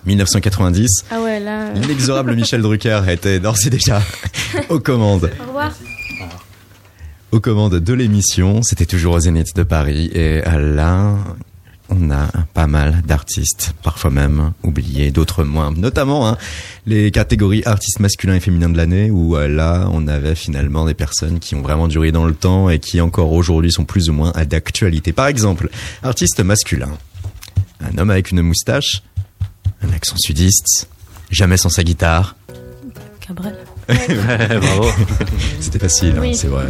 Speaker 1: 1990,
Speaker 3: Ah ouais, là. euh,
Speaker 1: l'inexorable Michel Drucker était d'ores et déjà aux commandes.
Speaker 3: Au revoir.
Speaker 1: Aux commandes de l'émission, c'était toujours au Zénith de Paris. Et là, on a pas mal d'artistes, parfois même oubliés, d'autres moins. Notamment hein, les catégories artistes masculins et féminins de l'année, où euh, là, on avait finalement des personnes qui ont vraiment duré dans le temps et qui encore aujourd'hui sont plus ou moins à d'actualité. Par exemple, artiste masculin, un homme avec une moustache, un accent sudiste, jamais sans sa guitare.
Speaker 6: Cabrel.
Speaker 5: Bravo.
Speaker 1: C'était facile, hein, c'est vrai.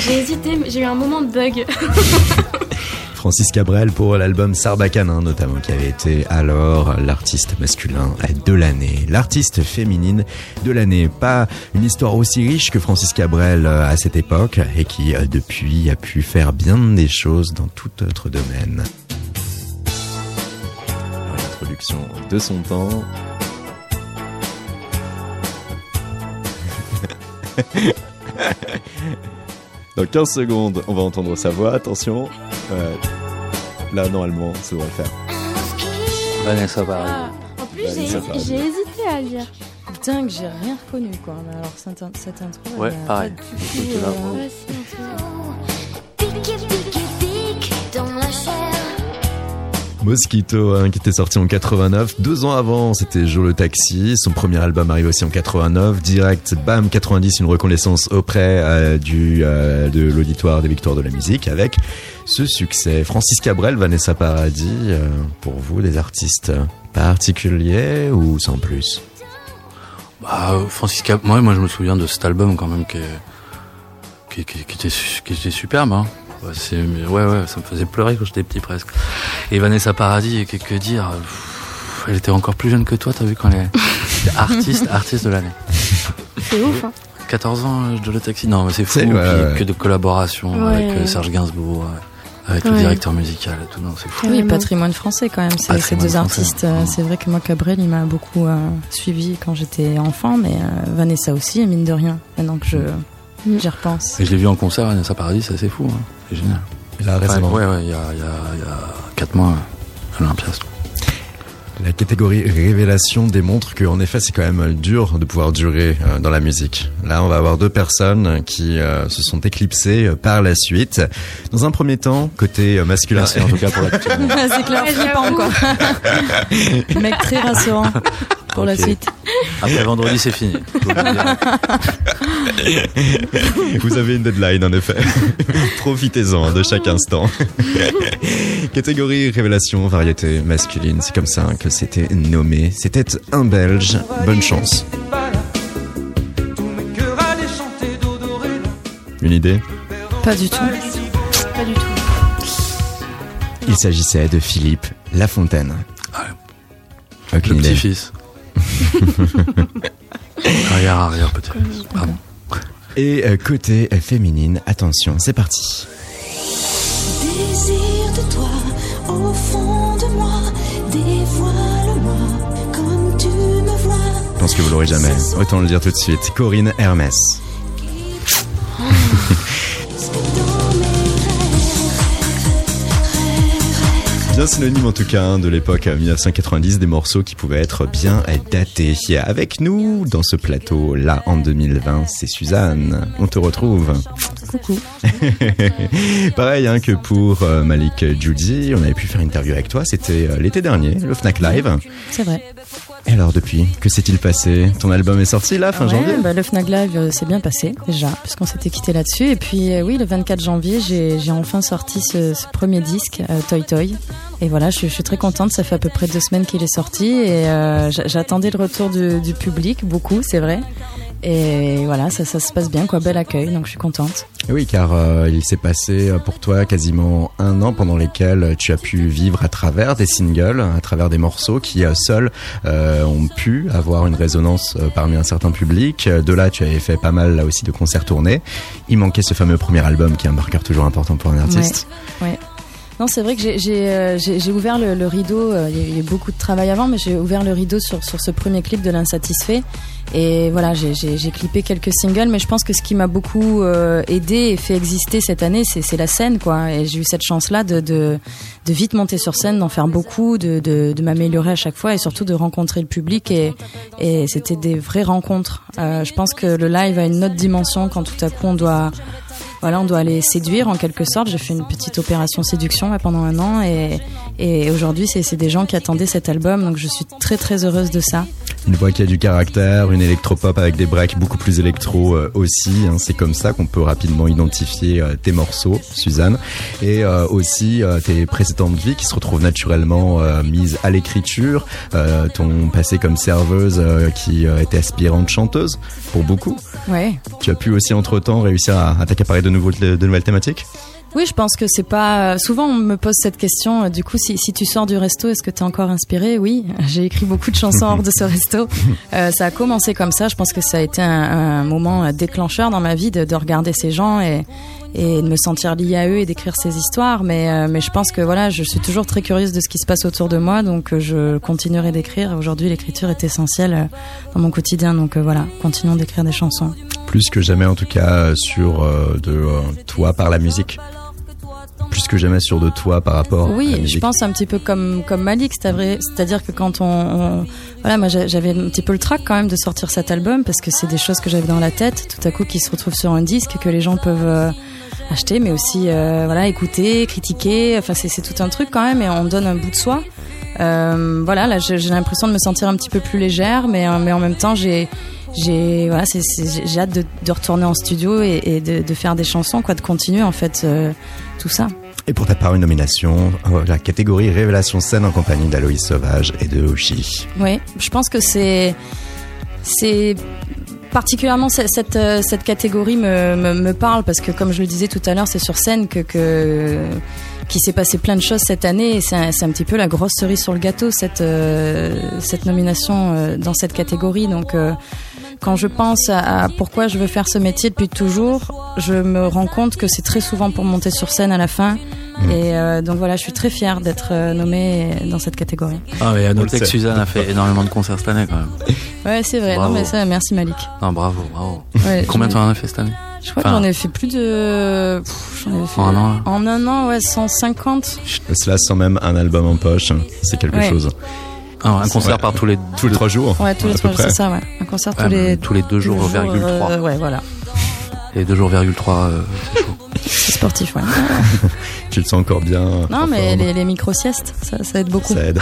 Speaker 3: J'ai hésité, j'ai eu un moment de bug.
Speaker 1: Francis Cabrel pour l'album Sarbacane, hein, notamment, qui avait été alors l'artiste masculin de l'année. L'artiste féminine de l'année. Pas une histoire aussi riche que Francis Cabrel euh, à cette époque et qui, euh, depuis, a pu faire bien des choses dans tout autre domaine. L'introduction de son temps. Dans 15 secondes, on va entendre sa voix. Attention. Euh, là, normalement, ça devrait le faire.
Speaker 5: Vanessa pareil.
Speaker 3: Ah, en plus, j'ai hésité à le dire.
Speaker 6: Dingue, j'ai rien reconnu, quoi. Mais alors, cette, in- cette intro.
Speaker 5: Ouais,
Speaker 6: elle a
Speaker 5: pareil.
Speaker 6: pas du tout, euh,
Speaker 3: Ouais, si,
Speaker 1: Mosquito, hein, qui était sorti en 89. Deux ans avant, c'était Joe le Taxi. Son premier album arrive aussi en 89. Direct, bam, 90, une reconnaissance auprès euh, euh, de l'auditoire des Victoires de la musique avec ce succès. Francis Cabrel, Vanessa Paradis, euh, pour vous, des artistes particuliers ou sans plus?
Speaker 5: Bah, Francis Cap, moi, je me souviens de cet album quand même qui était superbe. Hein. Ouais, ouais, ouais, ça me faisait pleurer quand j'étais petit presque. Et Vanessa Paradis, que, que dire Pff, Elle était encore plus jeune que toi, t'as vu quand elle est artiste, artiste de l'année.
Speaker 3: C'est ouf, hein.
Speaker 5: 14 ans, euh, de le taxi. Non, mais c'est fou.
Speaker 1: Ouais,
Speaker 5: puis
Speaker 1: ouais.
Speaker 5: Que de collaboration
Speaker 3: Ouais.
Speaker 5: avec euh, Serge Gainsbourg, ouais, avec le directeur musical et tout. Non, c'est fou.
Speaker 6: Oui, patrimoine français quand même. C'est ces deux
Speaker 5: français.
Speaker 6: artistes. euh, C'est vrai que moi, Cabrel, il m'a beaucoup euh, suivi quand j'étais enfant, mais euh, Vanessa aussi, mine de rien. Maintenant que je
Speaker 3: Mm.
Speaker 6: j'y repense.
Speaker 5: Et je l'ai vu en concert, Vanessa Paradis, c'est assez fou. Hein. C'est génial.
Speaker 1: Là,
Speaker 5: Enfin,
Speaker 1: récemment.
Speaker 5: ouais, ouais, il y a, y, a, y a 4 mois, à l'Olympia.
Speaker 1: La catégorie révélation démontre que, en effet, c'est quand même dur de pouvoir durer euh, dans la musique. Là, on va avoir deux personnes qui euh, se sont éclipsées euh, par la suite. Dans un premier temps, côté euh, masculin.
Speaker 5: Merci en tout cas pour la
Speaker 6: c'est clair, flippant quoi. Mec très rassurant pour la suite.
Speaker 5: Après vendredi, c'est fini. Le.
Speaker 1: Vous avez une deadline, en effet. Profitez-en de chaque instant. Catégorie révélation, variété masculine. C'est comme ça que c'était nommé. C'était un Belge. Bonne chance. Une idée?
Speaker 6: Pas du tout.
Speaker 3: Pas du tout.
Speaker 1: Il s'agissait de Philippe Lafontaine.
Speaker 5: Le
Speaker 1: Aucune idée.
Speaker 5: petit-fils. Arrière, arrière, petit-fils. Pardon.
Speaker 1: Et euh, côté euh, féminine, attention, c'est parti.
Speaker 14: Désir de toi au fond de moi, dévoile-moi comme tu me vois.
Speaker 1: Je pense que vous l'aurez jamais. Autant le dire tout de suite. Corinne Hermès. Bien synonyme en tout cas hein, de l'époque euh, 1990, des morceaux qui pouvaient être bien euh, datés. Avec nous dans ce plateau là en 2020, c'est Suzanne. On te retrouve.
Speaker 6: Coucou.
Speaker 1: Pareil hein, que pour euh, Malik Judy, on avait pu faire une interview avec toi, c'était euh, l'été dernier, le Fnac Live.
Speaker 6: C'est vrai.
Speaker 1: Et alors depuis, que s'est-il passé? Ton album est sorti là, fin
Speaker 6: Ouais,
Speaker 1: janvier?
Speaker 6: bah, le Fnac Live euh, s'est bien passé déjà, puisqu'on s'était quitté là-dessus. Et puis euh, oui, le 24 janvier, j'ai enfin sorti ce, ce premier disque, euh, Toy Toy. Et voilà, je, je suis très contente. Ça fait à peu près deux semaines qu'il est sorti et j'a- j'attendais le retour du, du public, beaucoup, c'est vrai. Et voilà, ça, ça se passe bien, quoi. Bel accueil, donc je suis contente.
Speaker 1: Oui, car euh, il s'est passé euh, pour toi quasiment un an pendant lesquels tu as pu vivre à travers des singles, à travers des morceaux qui euh, seuls euh, ont pu avoir une résonance parmi un certain public. De là, tu avais fait pas mal là aussi de concerts tournés. Il manquait ce fameux premier album qui est un marqueur toujours important pour un artiste.
Speaker 6: Ouais. ouais. Non, c'est vrai que j'ai- euh, ouvert le, le rideau. euh, Il y a- eu beaucoup de travail avant, mais j'ai ouvert le rideau sur, sur ce premier clip de l'insatisfait. Et voilà, j'ai- clippé quelques singles, mais je pense que ce qui m'a beaucoup euh, aidé et fait exister cette année, c'est la scène, quoi. Et j'ai eu cette chance-là de, de, de vite monter sur scène, d'en faire beaucoup, de, de, de m'améliorer à chaque fois et surtout de rencontrer le public. Et, et c'était des vraies rencontres. Euh, je pense que le live a une autre dimension quand tout à coup on doit voilà, on doit les séduire en quelque sorte. J'ai fait une petite opération séduction pendant un an et, et aujourd'hui c'est des gens qui attendaient cet album, donc je suis très très heureuse de ça.
Speaker 1: Une voix qui a du caractère, une électropop avec des breaks beaucoup plus électro euh, aussi. hein. C'est comme ça qu'on peut rapidement identifier euh, tes morceaux, Suzanne, et euh, aussi tes précédentes vies qui se retrouvent naturellement mises à l'écriture. Ton passé comme serveuse qui était aspirante chanteuse pour beaucoup.
Speaker 6: Ouais.
Speaker 1: Tu as pu aussi entre-temps réussir à, à t'accaparer de, nouveaux, de nouvelles thématiques?
Speaker 6: Oui, je pense que c'est pas. Souvent, on me pose cette question. euh, Du coup, si, si tu sors du resto, est-ce que tu es encore inspiré? Oui, j'ai écrit beaucoup de chansons hors de ce resto. Euh, ça a commencé comme ça. Je pense que ça a été un, un moment euh, déclencheur dans ma vie de, de regarder ces gens et, et de me sentir liée à eux et d'écrire ces histoires. Mais, euh, mais je pense que voilà, je suis toujours très curieuse de ce qui se passe autour de moi, donc euh, je continuerai d'écrire. Aujourd'hui, l'écriture est essentielle euh, dans mon quotidien, donc euh, voilà, continuons d'écrire des chansons.
Speaker 1: Plus que jamais en tout cas euh, sur euh, de euh, toi par la musique. Plus que jamais sur de toi par rapport à la
Speaker 6: Oui, je pense un petit peu comme comme Malik, c'est-à-dire que quand on, on- voilà, moi j'a- j'avais un petit peu le trac quand même de sortir cet album parce que c'est des choses que j'avais dans la tête, tout à coup qui se retrouvent sur un disque que les gens peuvent euh, acheter, mais aussi euh, voilà écouter, critiquer. Enfin, c'est tout un truc quand même, et on donne un bout de soi. Euh, voilà, là, j'ai l'impression de me sentir un petit peu plus légère, mais euh, mais en même temps, j'ai j'ai voilà, j'ai hâte de, de retourner en studio et, et de, de faire des chansons, quoi, de continuer en fait euh, tout ça.
Speaker 1: Et pour ta part, une nomination, la catégorie Révélation scène en compagnie d'Aloïs Sauvage et de Oshi.
Speaker 6: Oui, je pense que c'est c'est particulièrement ce- cette euh, cette catégorie me, me parle parce que comme je le disais tout à l'heure, c'est sur scène que qu'il s'est passé plein de choses cette année et c'est un, un petit peu la grosse cerise sur le gâteau cette euh, cette nomination euh, dans cette catégorie donc euh, quand je pense à pourquoi je veux faire ce métier depuis toujours, je me rends compte que c'est très souvent pour monter sur scène à la fin. Et euh, donc voilà, je suis très fière d'être euh, nommée dans cette catégorie.
Speaker 5: Ah, mais à noter que. Suzanne a fait énormément de concerts cette année quand même.
Speaker 6: Ouais, c'est vrai.
Speaker 5: Bravo.
Speaker 6: Non, mais ça, merci Malik.
Speaker 5: Non, bravo, bravo.
Speaker 6: Ouais,
Speaker 5: Combien tu en as fait cette année
Speaker 6: Je crois
Speaker 5: Enfin,
Speaker 6: que j'en ai fait plus de. Pff, J'en ai fait.
Speaker 5: En un an,
Speaker 6: En un an, ouais, 150.
Speaker 1: Cela sans même un album en poche, c'est quelque
Speaker 6: Ouais.
Speaker 1: chose.
Speaker 5: Ah, un concert
Speaker 1: Ouais.
Speaker 5: par tous les
Speaker 1: Tous les trois jours.
Speaker 6: Ouais, tous les
Speaker 1: à peu
Speaker 6: trois,
Speaker 1: près.
Speaker 6: c'est ça, ouais. Un concert tous les.
Speaker 5: tous les deux jours,
Speaker 6: les
Speaker 5: virgule trois.
Speaker 6: euh, ouais, voilà.
Speaker 5: Et 2 jours, virgule 3, euh, c'est chaud.
Speaker 6: C'est sportif, ouais.
Speaker 1: Tu le sens encore bien.
Speaker 6: Non, mais
Speaker 1: forme.
Speaker 6: les, les micro-siestes, ça, ça aide beaucoup.
Speaker 1: Ça aide.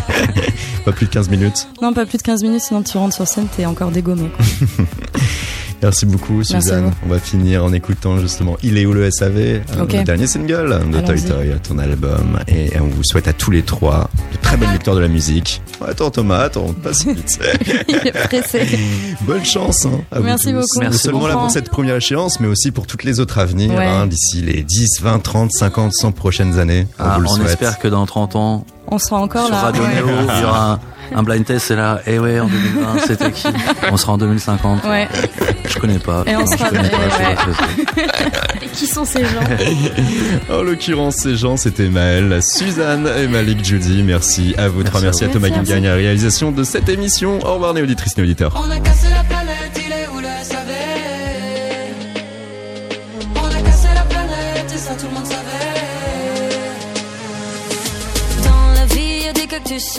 Speaker 1: Pas plus de 15 minutes.
Speaker 6: Non, pas plus de 15 minutes, sinon tu rentres sur scène, t'es encore dégommé.
Speaker 1: Merci beaucoup, Suzanne.
Speaker 6: vous.
Speaker 1: On va finir en écoutant justement Il est où le SAV, euh,
Speaker 6: Ok.
Speaker 1: le dernier single de Toy. Toy, ton album. Et on vous souhaite à tous les trois de très bonnes victoires de la musique. Attends Thomas, attends, pas si vite.
Speaker 6: Il est pressé.
Speaker 1: Bonne chance. Hein, à vous
Speaker 6: Merci
Speaker 1: tous.
Speaker 6: beaucoup.
Speaker 1: Non seulement là pour cette première échéance, mais aussi pour toutes les autres à venir,
Speaker 6: Ouais.
Speaker 1: hein, d'ici les 10, 20, 30, 50, 100 prochaines années. On
Speaker 5: Ah,
Speaker 1: vous le
Speaker 5: on espère que dans 30 ans,
Speaker 6: On sera encore
Speaker 5: sur
Speaker 6: là.
Speaker 5: Radio
Speaker 6: ouais.
Speaker 5: Néo, il y aura un, un blind test, c'est là. Eh ouais, en 2020, c'était qui? On sera en 2050.
Speaker 6: Ouais.
Speaker 5: Je connais pas.
Speaker 6: Et on
Speaker 5: Non,
Speaker 6: sera-
Speaker 5: je connais pas,
Speaker 6: ouais.
Speaker 3: qui sont ces gens?
Speaker 1: En l'occurrence, ces gens, c'était Maël, Suzanne et Malik Judy. Merci à vous trois. Merci
Speaker 5: Merci
Speaker 1: à
Speaker 5: à
Speaker 1: Thomas
Speaker 3: vous.
Speaker 1: Guingagne à la réalisation de cette émission. Au revoir, les auditrices et auditeurs.
Speaker 9: On a cassé la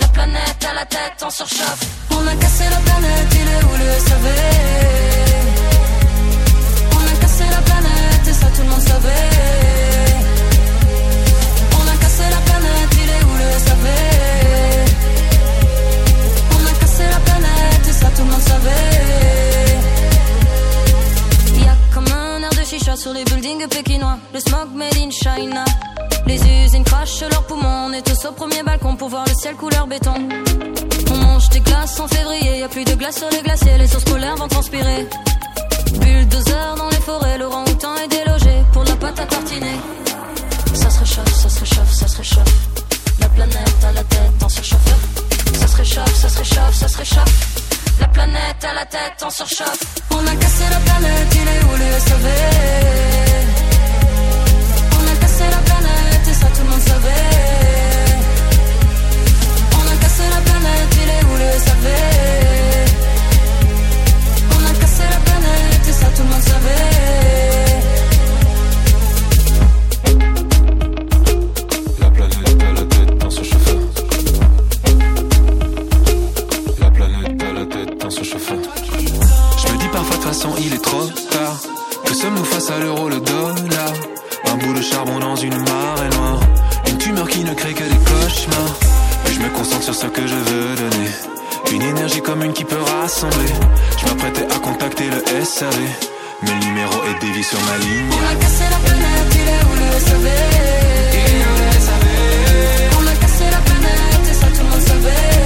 Speaker 12: La planète à la tête en surchauffe.
Speaker 9: On a cassé la planète, il est où le SAV On a cassé la planète et ça tout le monde savait On a cassé la planète, il est où le SAV On a cassé la planète et ça tout le monde savait
Speaker 12: Y a comme un air de chicha sur les buildings pékinois. Le smog made in China. Les usines crachent leurs poumons. Est tous au premier balcon pour voir le ciel couleur béton. On mange des glaces en février. Y a plus de glace sur les glaciers. Les ours polaires vont transpirer. Bulldozer dans les forêts. Laurent Houtan est délogé pour la pâte à tartiner. Ça se réchauffe, ça se réchauffe, ça se réchauffe. La planète à la tête en surchauffe. Ça se réchauffe, ça se réchauffe, ça se réchauffe. La planète à la tête en surchauffe.
Speaker 9: On a cassé la planète, il est où le SAV On a cassé la planète ça tout le monde savait On a cassé la planète, il est où le SAV On a cassé la planète et ça tout le monde savait
Speaker 7: La planète à la tête dans ce chauffeur. La planète à la tête dans ce chauffeur. Je me dis parfois de toute façon il est trop tard. Que sommes-nous face à l'euro, le dollar? Un bout de charbon dans une marée noire. Une tumeur qui ne crée que des cauchemars. Puis je me concentre sur ce que je veux donner. Une énergie commune qui peut rassembler. Je m'apprêtais à contacter le SAV. Mais le numéro est dévié sur ma ligne.
Speaker 9: On a cassé la planète, il est où le SAV On a cassé la planète
Speaker 7: et ça tout le monde savait